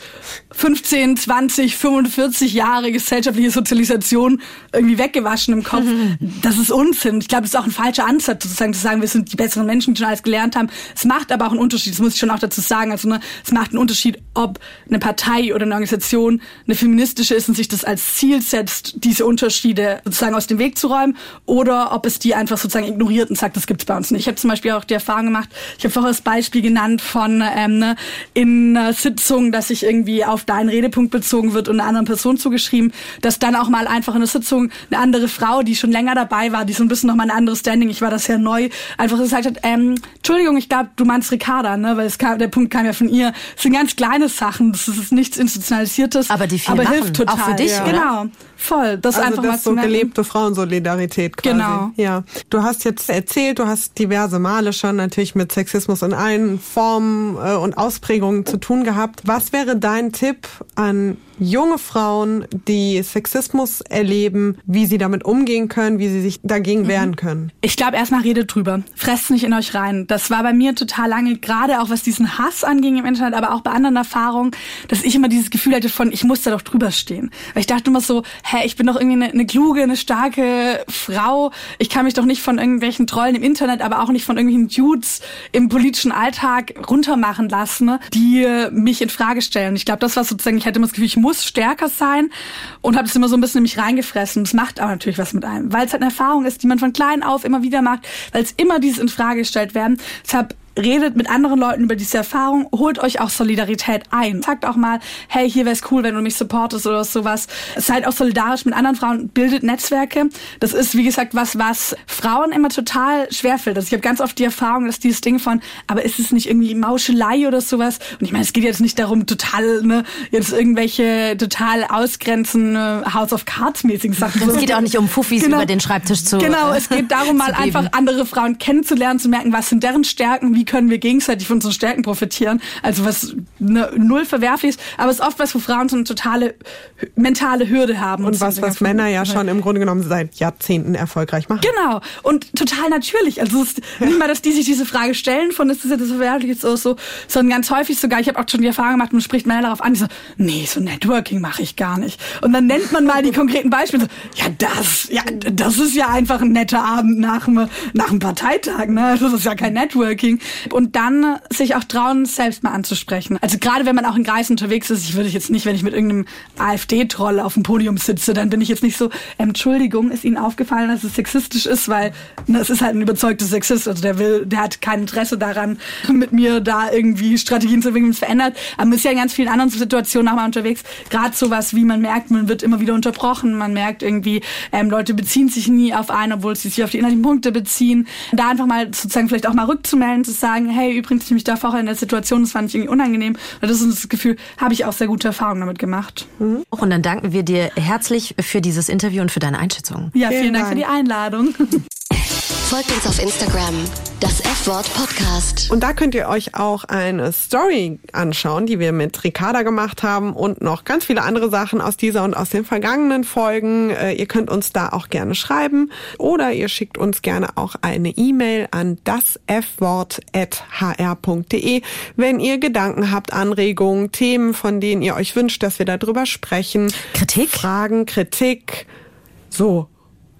15, 20, 45 Jahre gesellschaftliche Sozialisation irgendwie weggewaschen im Kopf. Das ist Unsinn. Ich glaube, das ist auch ein falscher Ansatz, sozusagen zu sagen, wir sind die besseren Menschen, die schon alles gelernt haben. Es macht aber auch einen Unterschied, das muss ich schon auch dazu sagen. Also ne, es macht einen Unterschied, ob eine Partei oder eine Organisation eine feministische ist und sich das als Ziel setzt, diese Unterschiede sozusagen aus dem Weg zu räumen, oder ob es die einfach sozusagen ignoriert und sagt, das gibt's bei uns nicht. Ich habe zum Beispiel auch die Erfahrung gemacht, ich habe vorher das Beispiel genannt von ähm, ne, in einer Sitzung, dass sich irgendwie auf deinen Redepunkt bezogen wird und einer anderen Person zugeschrieben, dass dann auch mal einfach in der Sitzung eine andere Frau, die schon länger dabei war, die so ein bisschen noch mal ein anderes Standing, ich war das ja neu, einfach gesagt hat, ähm, Entschuldigung, ich glaube, du meinst Ricarda, ne? Weil es kam, der Punkt kam ja von ihr. Es sind ganz kleine Sachen, das ist nichts Institutionalisiertes. Aber die viel aber machen, hilft total. Auch für dich, ja. Genau. Voll. Das also einfach das mal so zu merken. gelebte Frauensolidarität quasi. Genau. Ja. Du hast jetzt erzählt, du hast diverse Male schon natürlich mit Sexismus in allen Formen äh, und Ausprägungen zu tun gehabt. Was wäre dein Tipp an junge Frauen, die Sexismus erleben, wie sie damit umgehen können, wie sie sich dagegen mhm. wehren können? Ich glaube, erstmal redet drüber. Fresst nicht in euch rein. Das war bei mir total lange, gerade auch was diesen Hass anging im Internet, aber auch bei anderen Erfahrungen, dass ich immer dieses Gefühl hatte von, ich muss da doch drüber stehen. Weil ich dachte immer so, hä, ich bin doch irgendwie eine, eine kluge, eine starke Frau. Ich kann mich doch nicht von irgendwelchen Trollen im Internet, aber auch nicht von irgendwelchen Dudes im politischen Alltag runtermachen lassen, ne, die mich in Frage stellen. Ich glaube, das war sozusagen, ich hatte immer das Gefühl, ich muss stärker sein und habe es immer so ein bisschen in mich reingefressen. Das macht aber natürlich was mit einem, weil es halt eine Erfahrung ist, die man von klein auf immer wieder macht, weil es immer dieses in Frage gestellt werden. Deshalb redet mit anderen Leuten über diese Erfahrung, holt euch auch Solidarität ein. Sagt auch mal, hey, hier wäre es cool, wenn du mich supportest oder sowas. Seid auch solidarisch mit anderen Frauen, bildet Netzwerke. Das ist, wie gesagt, was, was Frauen immer total schwerfällt. Also ich habe ganz oft die Erfahrung, dass dieses Ding von, aber ist es nicht irgendwie Mauschelei oder sowas? Und ich meine, es geht jetzt nicht darum, total, ne, jetzt irgendwelche total ausgrenzende House of Cards mäßigen Sachen. Es geht auch nicht um Fuffis genau. über den Schreibtisch zu Genau, es geht darum, mal einfach andere Frauen kennenzulernen, zu merken, was sind deren Stärken, wie wie können wir gegenseitig von unseren Stärken profitieren. Also was ne, null verwerflich ist, aber es ist oft was, wo Frauen so eine totale mentale Hürde haben. Und, und was, was Männer ja schon im Grunde genommen seit Jahrzehnten erfolgreich machen. Genau. Und total natürlich. Also es ist nicht mal, dass die sich diese Frage stellen von, ist das jetzt verwerflich oder so, sondern ganz häufig sogar, ich habe auch schon die Erfahrung gemacht, man spricht Männer darauf an, die so, nee, so Networking mache ich gar nicht. Und dann nennt man mal die konkreten Beispiele. So, ja, das, ja, das ist ja einfach ein netter Abend nach, nach einem Parteitag. Ne? Das ist ja kein Networking und dann sich auch trauen, selbst mal anzusprechen. Also gerade wenn man auch in Kreisen unterwegs ist, ich würde jetzt nicht, wenn ich mit irgendeinem AfD-Troll auf dem Podium sitze, dann bin ich jetzt nicht so, Entschuldigung, ist Ihnen aufgefallen, dass es sexistisch ist, weil ne, es ist halt ein überzeugter Sexist, also der will, der hat kein Interesse daran, mit mir da irgendwie Strategien zu entwickeln, verändert. Aber man ist ja in ganz vielen anderen Situationen auch mal unterwegs. Gerade sowas, wie man merkt, man wird immer wieder unterbrochen, man merkt irgendwie, ähm, Leute beziehen sich nie auf einen, obwohl sie sich auf die inhaltlichen Punkte beziehen. Da einfach mal sozusagen vielleicht auch mal rückzumelden, zu sagen, sagen, hey, übrigens, ich mich da vorher in der Situation, das fand ich irgendwie unangenehm. Und das ist das Gefühl, habe ich auch sehr gute Erfahrungen damit gemacht. Mhm. Und dann danken wir dir herzlich für dieses Interview und für deine Einschätzung. Ja, vielen, vielen Dank für die Einladung. Folgt uns auf Instagram, das F-Wort Podcast. Und da könnt ihr euch auch eine Story anschauen, die wir mit Ricarda gemacht haben und noch ganz viele andere Sachen aus dieser und aus den vergangenen Folgen. Äh, ihr könnt uns da auch gerne schreiben oder ihr schickt uns gerne auch eine E-Mail an dasfwort.hr.de, wenn ihr Gedanken habt, Anregungen, Themen, von denen ihr euch wünscht, dass wir darüber sprechen. Kritik? Fragen, Kritik. So,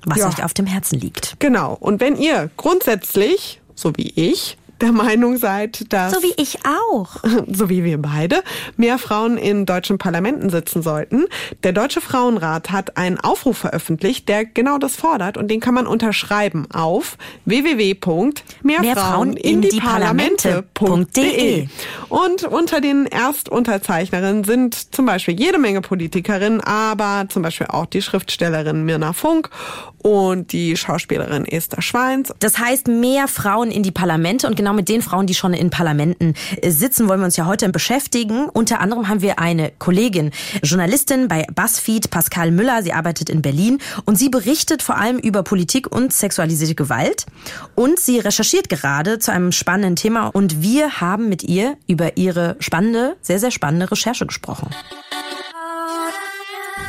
was ja. euch auf dem Herzen liegt. Genau. Und wenn ihr grundsätzlich, so wie ich, der Meinung seid, dass... So wie ich auch. So wie wir beide, mehr Frauen in deutschen Parlamenten sitzen sollten. Der Deutsche Frauenrat hat einen Aufruf veröffentlicht, der genau das fordert und den kann man unterschreiben auf www.mehrfraueninDieParlamente.de. Und unter den Erstunterzeichnerinnen sind zum Beispiel jede Menge Politikerinnen, aber zum Beispiel auch die Schriftstellerin Mirna Funk und die Schauspielerin Esther Schweins. Das heißt, mehr Frauen in die Parlamente und genau mit den Frauen, die schon in Parlamenten äh, sitzen, wollen wir uns ja heute beschäftigen. Unter anderem haben wir eine Kollegin, Journalistin bei BuzzFeed, Pascal Müller. Sie arbeitet in Berlin und sie berichtet vor allem über Politik und sexualisierte Gewalt. Und sie recherchiert gerade zu einem spannenden Thema und wir haben mit ihr über ihre spannende, sehr, sehr spannende Recherche gesprochen.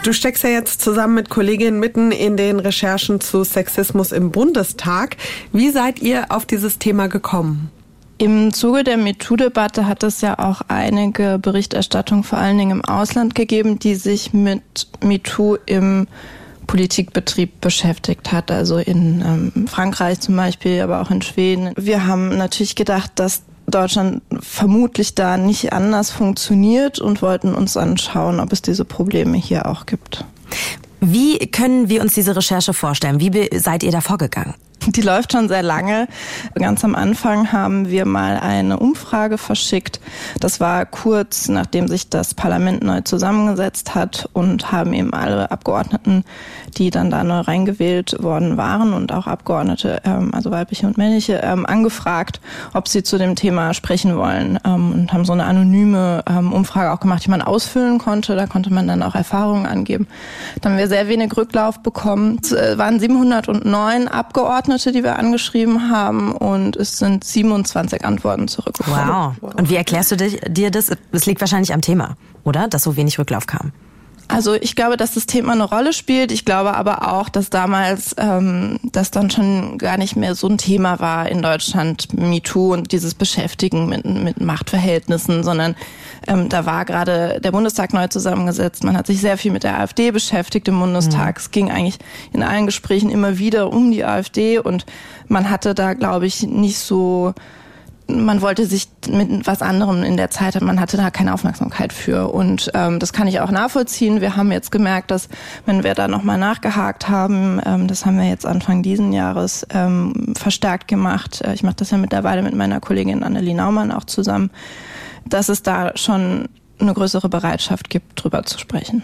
Du steckst ja jetzt zusammen mit Kolleginnen mitten in den Recherchen zu Sexismus im Bundestag. Wie seid ihr auf dieses Thema gekommen? Im Zuge der MeToo-Debatte hat es ja auch einige Berichterstattungen, vor allen Dingen im Ausland gegeben, die sich mit MeToo im Politikbetrieb beschäftigt hat, also in ähm, Frankreich zum Beispiel, aber auch in Schweden. Wir haben natürlich gedacht, dass Deutschland vermutlich da nicht anders funktioniert und wollten uns anschauen, ob es diese Probleme hier auch gibt. Wie können wir uns diese Recherche vorstellen? Wie seid ihr da vorgegangen? Die läuft schon sehr lange. Ganz am Anfang haben wir mal eine Umfrage verschickt. Das war kurz nachdem sich das Parlament neu zusammengesetzt hat und haben eben alle Abgeordneten, die dann da neu reingewählt worden waren und auch Abgeordnete, ähm, also weibliche und männliche, ähm, angefragt, ob sie zu dem Thema sprechen wollen ähm, und haben so eine anonyme Umfrage auch gemacht, die man ausfüllen konnte. Da konnte man dann auch Erfahrungen angeben. Da haben wir sehr wenig Rücklauf bekommen. Es äh, waren 709 Abgeordnete Abgeordnete, die wir angeschrieben haben und es sind 27 Antworten zurückgekommen. Wow. Und wie erklärst du dir das? Es liegt wahrscheinlich am Thema, oder? Dass so wenig Rücklauf kam. Also ich glaube, dass das Thema eine Rolle spielt. Ich glaube aber auch, dass damals ähm, das dann schon gar nicht mehr so ein Thema war in Deutschland, MeToo und dieses Beschäftigen mit, mit Machtverhältnissen, sondern ähm, da war gerade der Bundestag neu zusammengesetzt. Man hat sich sehr viel mit der AfD beschäftigt im Bundestag. Mhm. Es ging eigentlich in allen Gesprächen immer wieder um die AfD und man hatte da, glaube ich, nicht so man wollte sich mit was anderem in der Zeit, man hatte da keine Aufmerksamkeit für. Und ähm, das kann ich auch nachvollziehen. Wir haben jetzt gemerkt, dass wenn wir da nochmal nachgehakt haben, ähm, das haben wir jetzt Anfang diesen Jahres ähm, verstärkt gemacht. Äh, ich mache das ja mittlerweile mit meiner Kollegin Annelie Naumann auch zusammen, dass es da schon eine größere Bereitschaft gibt, drüber zu sprechen.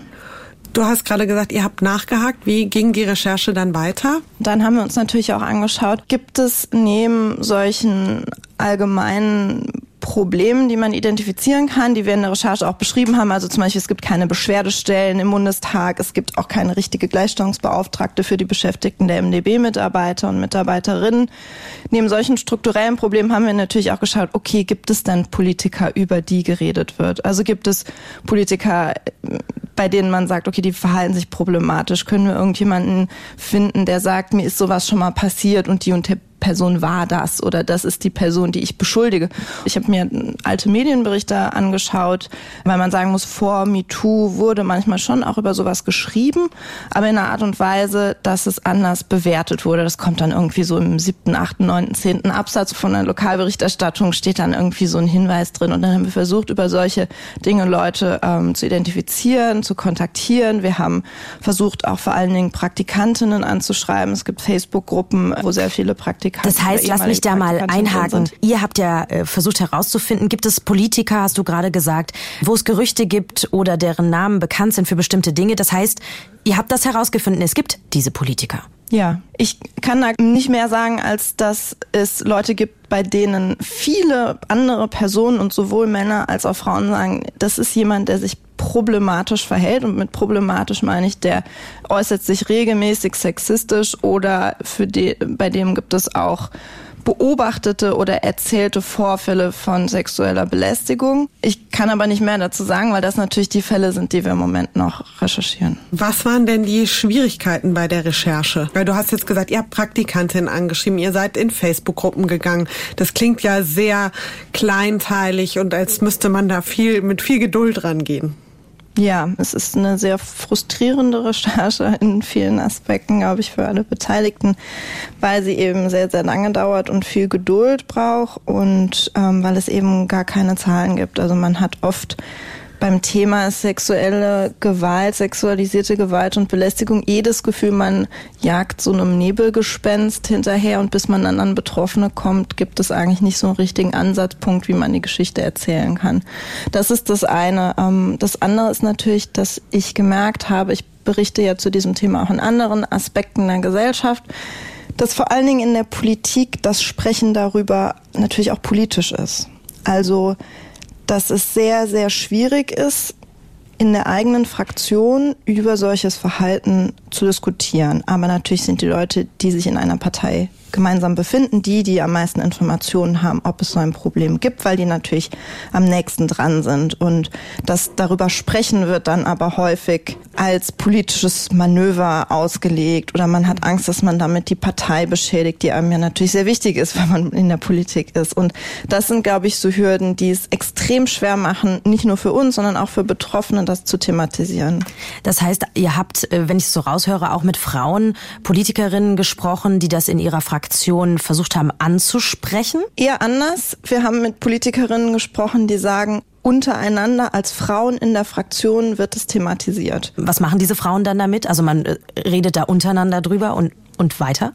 Du hast gerade gesagt, ihr habt nachgehakt. Wie ging die Recherche dann weiter? Dann haben wir uns natürlich auch angeschaut, gibt es neben solchen allgemeinen Problemen, die man identifizieren kann, die wir in der Recherche auch beschrieben haben. Also zum Beispiel, es gibt keine Beschwerdestellen im Bundestag, es gibt auch keine richtige Gleichstellungsbeauftragte für die Beschäftigten der MdB-Mitarbeiter und Mitarbeiterinnen. Neben solchen strukturellen Problemen haben wir natürlich auch geschaut, okay, gibt es denn Politiker, über die geredet wird? Also gibt es Politiker, bei denen man sagt, okay, die verhalten sich problematisch? Können wir irgendjemanden finden, der sagt, mir ist sowas schon mal passiert und die und Person war das oder das ist die Person, die ich beschuldige. Ich habe mir alte Medienberichte angeschaut, weil man sagen muss, vor MeToo wurde manchmal schon auch über sowas geschrieben, aber in einer Art und Weise, dass es anders bewertet wurde. Das kommt dann irgendwie so im siebten, achten, neunten, zehnten Absatz von einer Lokalberichterstattung steht dann irgendwie so ein Hinweis drin und dann haben wir versucht, über solche Dinge Leute ähm, zu identifizieren, zu kontaktieren. Wir haben versucht, auch vor allen Dingen Praktikantinnen anzuschreiben. Es gibt Facebook-Gruppen, wo sehr viele Praktikanten. Das heißt, lass mich da mal einhaken. Ihr habt ja äh, versucht herauszufinden, gibt es Politiker, hast du gerade gesagt, wo es Gerüchte gibt oder deren Namen bekannt sind für bestimmte Dinge. Das heißt, ihr habt das herausgefunden, es gibt diese Politiker. Ja, ich kann da nicht mehr sagen, als dass es Leute gibt, bei denen viele andere Personen und sowohl Männer als auch Frauen sagen, das ist jemand, der sich problematisch verhält. Und mit problematisch meine ich, der äußert sich regelmäßig sexistisch oder für die, bei dem gibt es auch beobachtete oder erzählte Vorfälle von sexueller Belästigung. Ich kann aber nicht mehr dazu sagen, weil das natürlich die Fälle sind, die wir im Moment noch recherchieren. Was waren denn die Schwierigkeiten bei der Recherche? Weil du hast jetzt gesagt, ihr habt Praktikantinnen angeschrieben, ihr seid in Facebook-Gruppen gegangen. Das klingt ja sehr kleinteilig und als müsste man da viel mit viel Geduld rangehen. Ja, es ist eine sehr frustrierende Recherche in vielen Aspekten, glaube ich, für alle Beteiligten, weil sie eben sehr, sehr lange dauert und viel Geduld braucht und ähm, weil es eben gar keine Zahlen gibt. Also man hat oft beim Thema sexuelle Gewalt, sexualisierte Gewalt und Belästigung eh das Gefühl, man jagt so einem Nebelgespenst hinterher und bis man dann an Betroffene kommt, gibt es eigentlich nicht so einen richtigen Ansatzpunkt, wie man die Geschichte erzählen kann. Das ist das eine. Ähm, das andere ist natürlich, dass ich gemerkt habe, ich berichte ja zu diesem Thema auch in anderen Aspekten der Gesellschaft, dass vor allen Dingen in der Politik das Sprechen darüber natürlich auch politisch ist. Also dass es sehr, sehr schwierig ist, in der eigenen Fraktion über solches Verhalten zu diskutieren. Aber natürlich sind die Leute, die sich in einer Partei gemeinsam befinden, die, die am meisten Informationen haben, ob es so ein Problem gibt, weil die natürlich am nächsten dran sind. Und das darüber sprechen wird dann aber häufig als politisches Manöver ausgelegt oder man hat Angst, dass man damit die Partei beschädigt, die einem ja natürlich sehr wichtig ist, wenn man in der Politik ist. Und das sind, glaube ich, so Hürden, die es extrem schwer machen, nicht nur für uns, sondern auch für Betroffene, das zu thematisieren. Das heißt, ihr habt, äh, wenn ich es so raushöre, auch mit Frauen, Politikerinnen gesprochen, die das in ihrer Fraktion Fraktion versucht haben anzusprechen? Eher anders. Wir haben mit Politikerinnen gesprochen, die sagen, untereinander als Frauen in der Fraktion wird es thematisiert. Was machen diese Frauen dann damit? Also man äh, redet da untereinander drüber und, und weiter?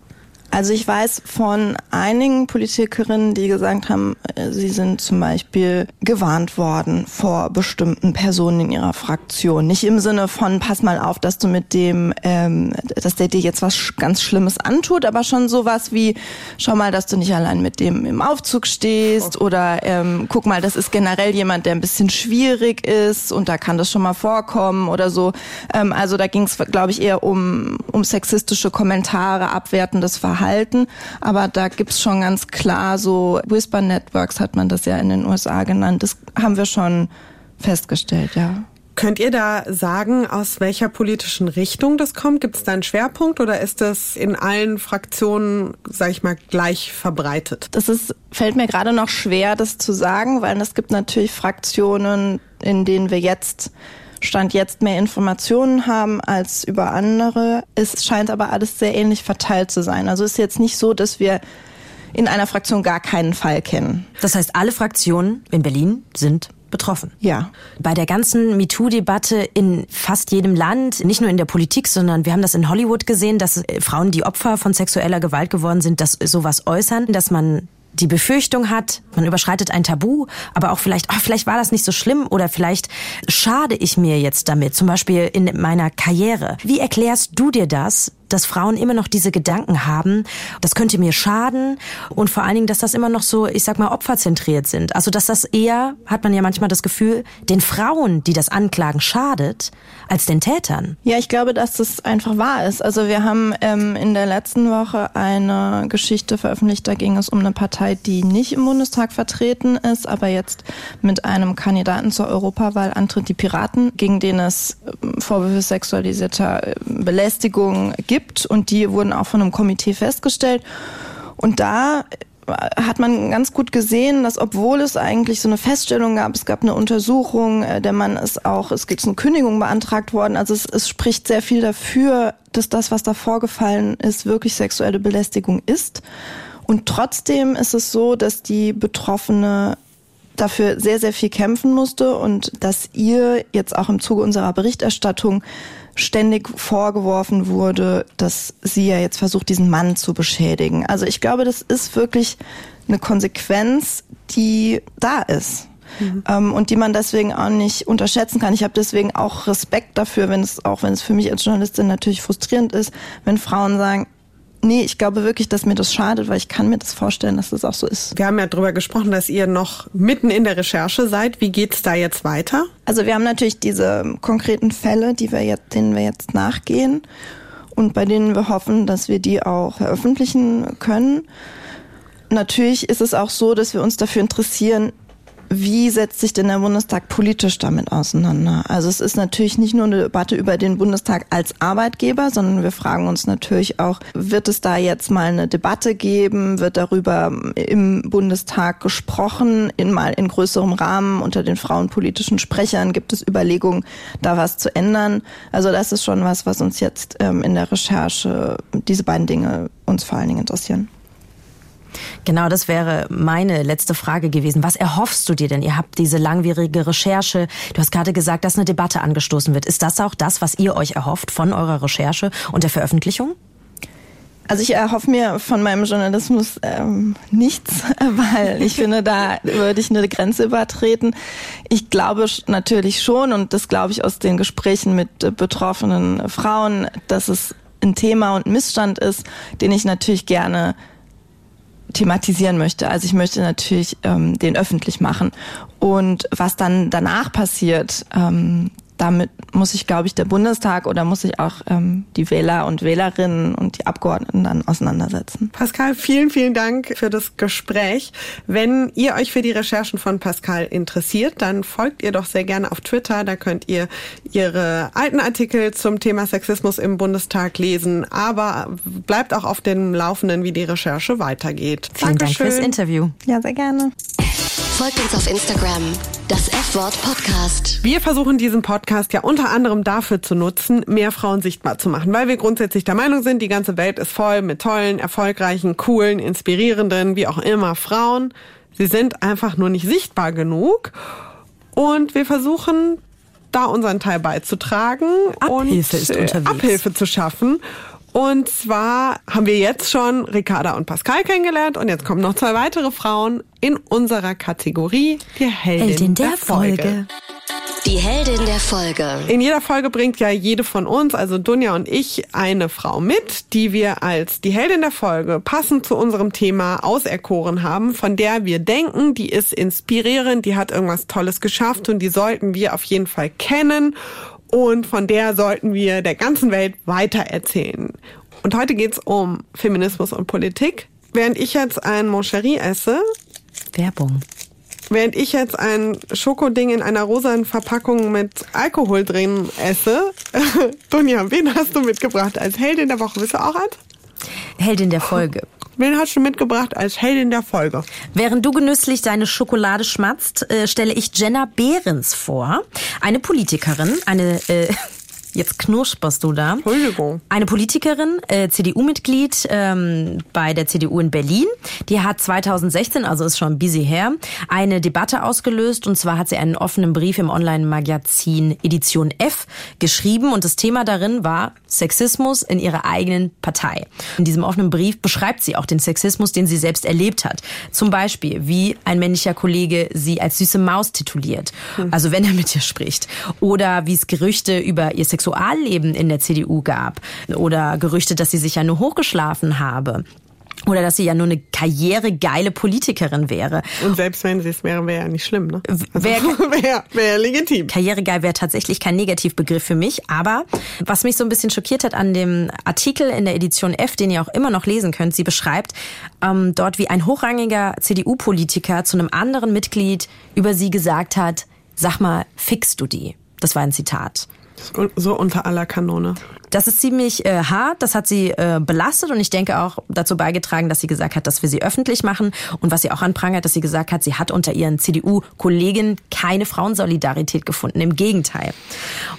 Also ich weiß von einigen Politikerinnen, die gesagt haben, äh, sie sind zum Beispiel gewarnt worden vor bestimmten Personen in ihrer Fraktion. Nicht im Sinne von, pass mal auf, dass du mit dem, ähm, dass der dir jetzt was ganz Schlimmes antut, aber schon sowas wie, schau mal, dass du nicht allein mit dem im Aufzug stehst oder ähm, guck mal, das ist generell jemand, der ein bisschen schwierig ist und da kann das schon mal vorkommen oder so. Ähm, also da ging es, glaube ich, eher um, um sexistische Kommentare, abwertendes Verhalten verhalten. Aber da gibt's schon ganz klar so Whisper Networks hat man das ja in den USA genannt. Das haben wir schon festgestellt, ja. Könnt ihr da sagen, aus welcher politischen Richtung das kommt? Gibt es da einen Schwerpunkt oder ist das in allen Fraktionen, sag ich mal, gleich verbreitet? Das ist, fällt mir gerade noch schwer, das zu sagen, weil es gibt natürlich Fraktionen, in denen wir jetzt Stand jetzt mehr Informationen haben als über andere. Es scheint aber alles sehr ähnlich verteilt zu sein. Also es ist jetzt nicht so, dass wir in einer Fraktion gar keinen Fall kennen. Das heißt, alle Fraktionen in Berlin sind betroffen. Ja. Bei der ganzen MeToo-Debatte in fast jedem Land, nicht nur in der Politik, sondern wir haben das in Hollywood gesehen, dass äh, Frauen, die Opfer von sexueller Gewalt geworden sind, dass sowas äußern, dass man die Befürchtung hat, man überschreitet ein Tabu, aber auch vielleicht, oh, vielleicht war das nicht so schlimm oder vielleicht schade ich mir jetzt damit, zum Beispiel in meiner Karriere. Wie erklärst du dir das, dass Frauen immer noch diese Gedanken haben, das könnte mir schaden und vor allen Dingen, dass das immer noch so, ich sag mal, opferzentriert sind. Also, dass das eher, hat man ja manchmal das Gefühl, den Frauen, die das anklagen, schadet, als den Tätern. Ja, ich glaube, dass das einfach wahr ist. Also wir haben ähm, in der letzten Woche eine Geschichte veröffentlicht, da ging es um eine Partei, die nicht im Bundestag vertreten ist, aber jetzt mit einem Kandidaten zur Europawahl antritt, die Piraten, gegen den es ähm, Vorwürfe sexualisierter äh, Belästigung gibt gibt und die wurden auch von einem Komitee festgestellt. Und da hat man ganz gut gesehen, dass obwohl es eigentlich so eine Feststellung gab, es gab eine Untersuchung, äh, der Mann ist auch, es gibt eine Kündigung beantragt worden, also es, es spricht sehr viel dafür, dass das, was da vorgefallen ist, wirklich sexuelle Belästigung ist. Und trotzdem ist es so, dass die Betroffene dafür sehr, sehr viel kämpfen musste und dass ihr jetzt auch im Zuge unserer Berichterstattung ständig vorgeworfen wurde, dass sie ja jetzt versucht, diesen Mann zu beschädigen. Also ich glaube, das ist wirklich eine Konsequenz, die da ist. Mhm. Ähm, und die man deswegen auch nicht unterschätzen kann. Ich habe deswegen auch Respekt dafür, wenn es auch wenn es für mich als Journalistin natürlich frustrierend ist, wenn Frauen sagen, Nee, ich glaube wirklich, dass mir das schadet, weil ich kann mir das vorstellen, dass das auch so ist. Wir haben ja darüber gesprochen, dass ihr noch mitten in der Recherche seid. Wie geht's da jetzt weiter? Also wir haben natürlich diese konkreten Fälle, die wir jetzt, denen wir jetzt nachgehen und bei denen wir hoffen, dass wir die auch veröffentlichen können. Natürlich ist es auch so, dass wir uns dafür interessieren, wie setzt sich denn der Bundestag politisch damit auseinander? Also es ist natürlich nicht nur eine Debatte über den Bundestag als Arbeitgeber, sondern wir fragen uns natürlich auch, wird es da jetzt mal eine Debatte geben? Wird darüber im Bundestag gesprochen, in mal in größerem Rahmen unter den frauenpolitischen Sprechern? Gibt es Überlegungen, da was zu ändern? Also das ist schon was, was uns jetzt ähm, in der Recherche, diese beiden Dinge uns vor allen Dingen interessieren. Genau, das wäre meine letzte Frage gewesen. Was erhoffst du dir denn? Ihr habt diese langwierige Recherche. Du hast gerade gesagt, dass eine Debatte angestoßen wird. Ist das auch das, was ihr euch erhofft von eurer Recherche und der Veröffentlichung? Also ich erhoffe mir von meinem Journalismus ähm, nichts, weil ich finde, da würde ich eine Grenze übertreten. Ich glaube natürlich schon, und das glaube ich aus den Gesprächen mit betroffenen Frauen, dass es ein Thema und ein Missstand ist, den ich natürlich gerne thematisieren möchte. Also ich möchte natürlich ähm, den öffentlich machen. Und was dann danach passiert, ähm, damit muss sich, glaube ich, der Bundestag oder muss sich auch ähm, die Wähler und Wählerinnen und die Abgeordneten dann auseinandersetzen. Pascal, vielen, vielen Dank für das Gespräch. Wenn ihr euch für die Recherchen von Pascal interessiert, dann folgt ihr doch sehr gerne auf Twitter. Da könnt ihr ihre alten Artikel zum Thema Sexismus im Bundestag lesen. Aber bleibt auch auf dem Laufenden, wie die Recherche weitergeht. Vielen Dankeschön. Dank fürs Interview. Ja, sehr gerne. Folgt uns auf Instagram, das F-Wort Podcast. Wir versuchen diesen Podcast ja unter anderem dafür zu nutzen, mehr Frauen sichtbar zu machen, weil wir grundsätzlich der Meinung sind, die ganze Welt ist voll mit tollen, erfolgreichen, coolen, inspirierenden, wie auch immer Frauen. Sie sind einfach nur nicht sichtbar genug. Und wir versuchen da unseren Teil beizutragen Abhilfe und ist unterwegs. Abhilfe zu schaffen. Und zwar haben wir jetzt schon Ricarda und Pascal kennengelernt und jetzt kommen noch zwei weitere Frauen in unserer Kategorie die Heldin, Heldin der, der Folge. Folge. Die Heldin der Folge. In jeder Folge bringt ja jede von uns, also Dunja und ich, eine Frau mit, die wir als die Heldin der Folge passend zu unserem Thema auserkoren haben, von der wir denken, die ist inspirierend, die hat irgendwas Tolles geschafft und die sollten wir auf jeden Fall kennen und von der sollten wir der ganzen Welt weitererzählen. Und heute geht's um Feminismus und Politik. Während ich jetzt ein Moncherie esse, Werbung. während ich jetzt ein Schokoding in einer rosanen Verpackung mit Alkohol drin esse, Dunja, wen hast du mitgebracht als Heldin der Woche? Bist du auch eins? Heldin der Folge. Wen hast du mitgebracht als Heldin der Folge? Während du genüsslich deine Schokolade schmatzt, äh, stelle ich Jenna Behrens vor. Eine Politikerin, eine, äh, jetzt knusperst du da. Entschuldigung. Eine Politikerin, äh, CDU-Mitglied ähm, bei der CDU in Berlin. Die hat 2016, also ist schon busy her, eine Debatte ausgelöst. Und zwar hat sie einen offenen Brief im Online-Magazin Edition F geschrieben. Und das Thema darin war Sexismus in ihrer eigenen Partei. In diesem offenen Brief beschreibt sie auch den Sexismus, den sie selbst erlebt hat. Zum Beispiel, wie ein männlicher Kollege sie als süße Maus tituliert. Also wenn er mit ihr spricht. Oder wie es Gerüchte über ihr Sexualleben in der CDU gab. Oder Gerüchte, dass sie sich ja nur hochgeschlafen habe. Oder dass sie ja nur eine karrieregeile Politikerin wäre. Und selbst wenn sie es wäre, wäre ja nicht schlimm, ne? Also, Wär- wäre wär legitim. Karrieregeil wäre tatsächlich kein Negativbegriff für mich, aber was mich so ein bisschen schockiert hat an dem Artikel in der Edition F, den ihr auch immer noch lesen könnt, sie beschreibt ähm, dort, wie ein hochrangiger CDU-Politiker zu einem anderen Mitglied über sie gesagt hat, sag mal, fixst du die? Das war ein Zitat. So unter aller Kanone. Das ist ziemlich äh, hart, das hat sie äh, belastet und ich denke auch dazu beigetragen, dass sie gesagt hat, dass wir sie öffentlich machen und was sie auch anprangert, dass sie gesagt hat, sie hat unter ihren CDU-Kollegen keine Frauensolidarität gefunden, im Gegenteil.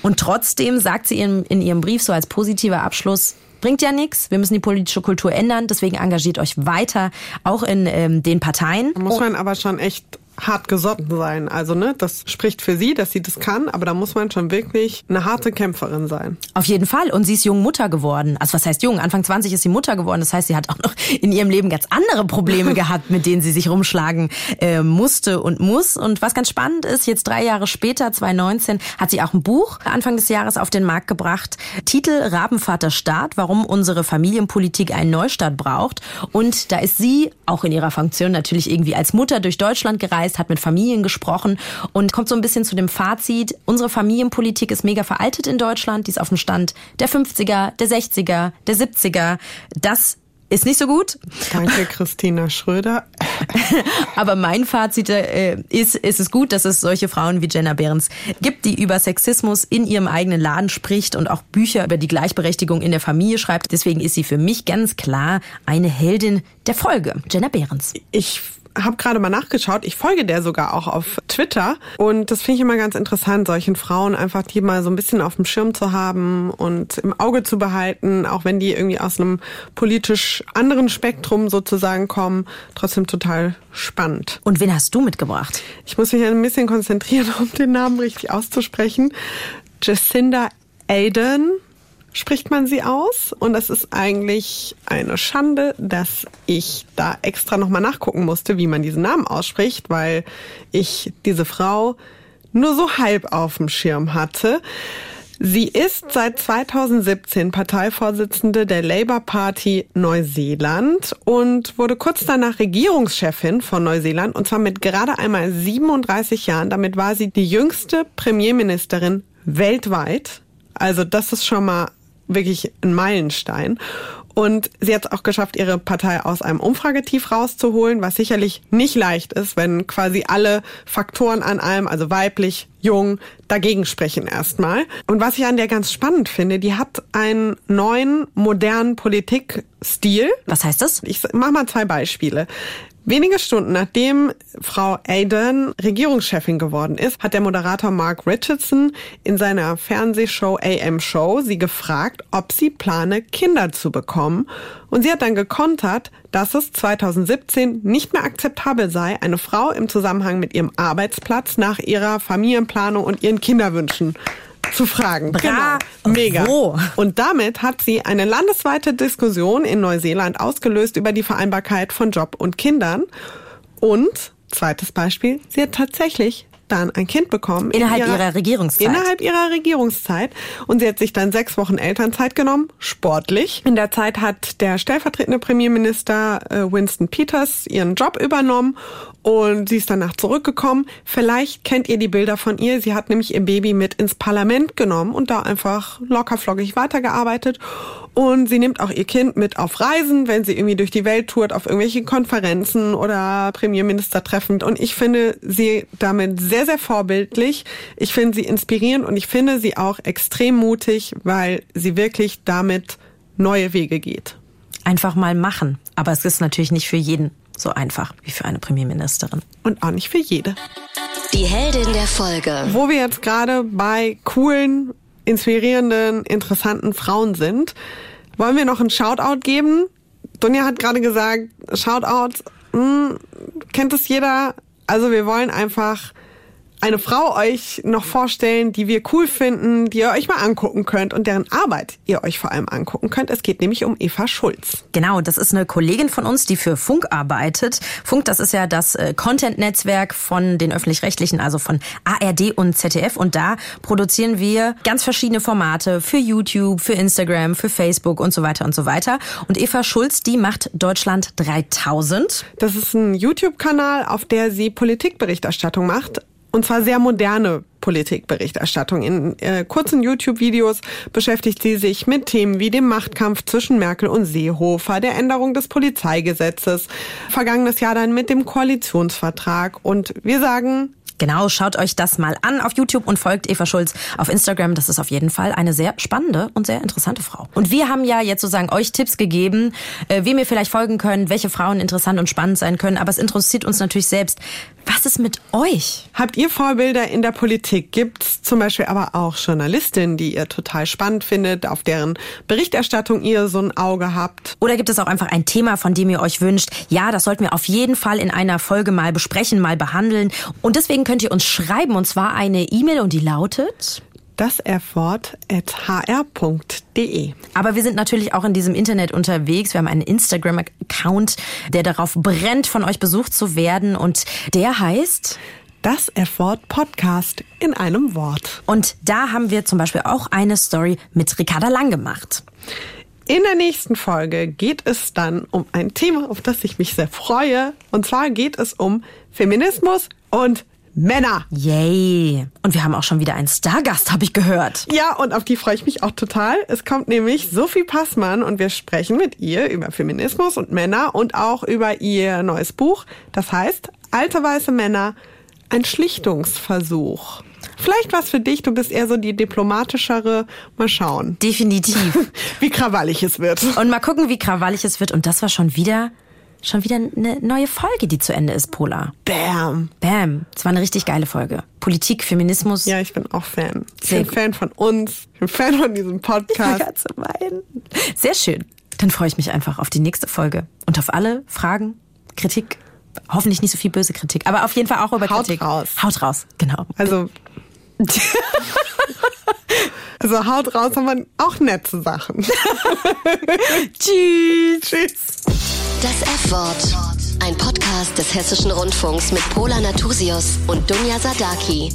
Und trotzdem sagt sie in, in ihrem Brief so als positiver Abschluss, bringt ja nichts, wir müssen die politische Kultur ändern, deswegen engagiert euch weiter, auch in ähm, den Parteien. Da muss man aber schon echt hart gesotten sein. Also, ne, das spricht für sie, dass sie das kann, aber da muss man schon wirklich eine harte Kämpferin sein. Auf jeden Fall. Und sie ist jung Mutter geworden. Also was heißt jung? Anfang 20 ist sie Mutter geworden. Das heißt, sie hat auch noch in ihrem Leben ganz andere Probleme gehabt, mit denen sie sich rumschlagen äh, musste und muss. Und was ganz spannend ist, jetzt drei Jahre später, 2019, hat sie auch ein Buch Anfang des Jahres auf den Markt gebracht. Titel Rabenvater Staat, warum unsere Familienpolitik einen Neustart braucht. Und da ist sie auch in ihrer Funktion natürlich irgendwie als Mutter durch Deutschland gereist, hat mit Familien gesprochen und kommt so ein bisschen zu dem Fazit, unsere Familienpolitik ist mega veraltet in Deutschland, die ist auf dem Stand der 50er, der 60er, der 70er. Das ist nicht so gut. Danke, Christina Schröder. Aber mein Fazit äh, ist, ist es gut, dass es solche Frauen wie Jenna Behrens gibt, die über Sexismus in ihrem eigenen Laden spricht und auch Bücher über die Gleichberechtigung in der Familie schreibt. Deswegen ist sie für mich ganz klar eine Heldin der Folge. Jenna Behrens. Ich habe gerade mal nachgeschaut. Ich folge der sogar auch auf Twitter. Und das finde ich immer ganz interessant, solchen Frauen einfach die mal so ein bisschen auf dem Schirm zu haben und im Auge zu behalten, auch wenn die irgendwie aus einem politisch anderen Spektrum sozusagen kommen. Trotzdem total spannend. Und wen hast du mitgebracht? Ich muss mich ein bisschen konzentrieren, um den Namen richtig auszusprechen. Jacinda Ardern spricht man sie aus. Und das ist eigentlich eine Schande, dass ich da extra nochmal nachgucken musste, wie man diesen Namen ausspricht, weil ich diese Frau nur so halb auf dem Schirm hatte. Sie ist seit 2017 Parteivorsitzende der Labour Party Neuseeland und wurde kurz danach Regierungschefin von Neuseeland und zwar mit gerade einmal 37 Jahren. Damit war sie die jüngste Premierministerin weltweit. Also das ist schon mal wirklich ein Meilenstein. Und sie hat es auch geschafft, ihre Partei aus einem Umfragetief rauszuholen, was sicherlich nicht leicht ist, wenn quasi alle Faktoren an allem, also weiblich, jung, dagegen sprechen erstmal. Und was ich an der ganz spannend finde, die hat einen neuen, modernen Politikstil. Was heißt das? Ich mach mal zwei Beispiele. Wenige Stunden nachdem Frau Aden Regierungschefin geworden ist, hat der Moderator Mark Richardson in seiner Fernsehshow AM Show sie gefragt, ob sie plane, Kinder zu bekommen. Und sie hat dann gekontert, dass es 2017 nicht mehr akzeptabel sei, eine Frau im Zusammenhang mit ihrem Arbeitsplatz nach ihrer Familienplanung und ihren Kinderwünschen zu fragen. Bravo. Genau. Mega. Und damit hat sie eine landesweite Diskussion in Neuseeland ausgelöst über die Vereinbarkeit von Job und Kindern. Und, zweites Beispiel, sie hat tatsächlich dann ein Kind bekommen. Innerhalb in ihrer, ihrer, Regierungszeit. Innerhalb ihrer Regierungszeit. Und sie hat sich dann sechs Wochen Elternzeit genommen, sportlich. In der Zeit hat der stellvertretende Premierminister äh, Winston Peters ihren Job übernommen und sie ist danach zurückgekommen. Vielleicht kennt ihr die Bilder von ihr. Sie hat nämlich ihr Baby mit ins Parlament genommen und da einfach lockerflockig weitergearbeitet. Und sie nimmt auch ihr Kind mit auf Reisen, wenn sie irgendwie durch die Welt tourt, auf irgendwelche Konferenzen oder Premierminister treffend. Und ich finde sie damit sehr, sehr vorbildlich. Ich finde sie inspirierend und ich finde sie auch extrem mutig, weil sie wirklich damit neue Wege geht. Einfach mal machen. Aber es ist natürlich nicht für jeden so einfach wie für eine Premierministerin. Und auch nicht für jede. Die Heldin der Folge. Wo wir jetzt gerade bei coolen, inspirierenden, interessanten Frauen sind, wollen wir noch einen Shoutout geben? Dunja hat gerade gesagt, Shoutout, mh, hm, kennt es jeder? Also wir wollen einfach eine Frau euch noch vorstellen, die wir cool finden, die ihr euch mal angucken könnt und deren Arbeit ihr euch vor allem angucken könnt. Es geht nämlich um Eva Schulz. Genau, das ist eine Kollegin von uns, die für Funk arbeitet. Funk, das ist ja das äh, Content-Netzwerk von den öffentlich-rechtlichen, also von ARD und ZDF. Und da produzieren wir ganz verschiedene Formate für YouTube, für Instagram, für Facebook und so weiter und so weiter. Und Eva Schulz, die macht Deutschland 3000. Das ist ein YouTube-Kanal, auf der sie Politikberichterstattung macht und zwar sehr moderne Politikberichterstattung. In äh, kurzen YouTube-Videos beschäftigt sie sich mit Themen wie dem Machtkampf zwischen Merkel und Seehofer, der Änderung des Polizeigesetzes, vergangenes Jahr dann mit dem Koalitionsvertrag. Und wir sagen, Genau, schaut euch das mal an auf YouTube und folgt Eva Schulz auf Instagram. Das ist auf jeden Fall eine sehr spannende und sehr interessante Frau. Und wir haben ja jetzt sozusagen euch Tipps gegeben, äh, wie ihr vielleicht folgen könnt, welche Frauen interessant und spannend sein können. Aber es interessiert uns natürlich selbst. Was ist mit euch? Habt ihr Vorbilder in der Politik? Gibt's zum Beispiel aber auch Journalistinnen, die ihr total spannend findet, auf deren Berichterstattung ihr so ein Auge habt? Oder gibt es auch einfach ein Thema, von dem ihr euch wünscht, ja, das sollten wir auf jeden Fall in einer Folge mal besprechen, mal behandeln. Und deswegen könnt ihr uns schreiben, und zwar eine E-Mail und die lautet das erford.hr.de. Aber wir sind natürlich auch in diesem Internet unterwegs. Wir haben einen Instagram-Account, der darauf brennt, von euch besucht zu werden. Und der heißt das Erford Podcast in einem Wort. Und da haben wir zum Beispiel auch eine Story mit Ricarda Lang gemacht. In der nächsten Folge geht es dann um ein Thema, auf das ich mich sehr freue. Und zwar geht es um Feminismus und Männer. Yay. Und wir haben auch schon wieder einen Stargast, habe ich gehört. Ja, und auf die freue ich mich auch total. Es kommt nämlich Sophie Passmann und wir sprechen mit ihr über Feminismus und Männer und auch über ihr neues Buch. Das heißt, Alte weiße Männer, ein Schlichtungsversuch. Vielleicht was für dich, du bist eher so die diplomatischere. Mal schauen. Definitiv. wie krawallig es wird. Und mal gucken, wie krawallig es wird. Und das war schon wieder schon wieder eine neue Folge, die zu Ende ist, Pola. Bam. Bam. Es war eine richtig geile Folge. Politik, Feminismus. Ja, ich bin auch Fan. Ich Sehr bin Fan von uns. Ich bin Fan von diesem Podcast. Ich zu weinen. Sehr schön. Dann freue ich mich einfach auf die nächste Folge und auf alle Fragen, Kritik. Hoffentlich nicht so viel böse Kritik, aber auf jeden Fall auch über Haut Kritik. Haut raus. Haut raus, genau. Also. also haut raus, aber auch nette Sachen. Tschüss. Tschüss. Das F-Wort. Ein Podcast des Hessischen Rundfunks mit Pola Natusius und Dunja Sadaki.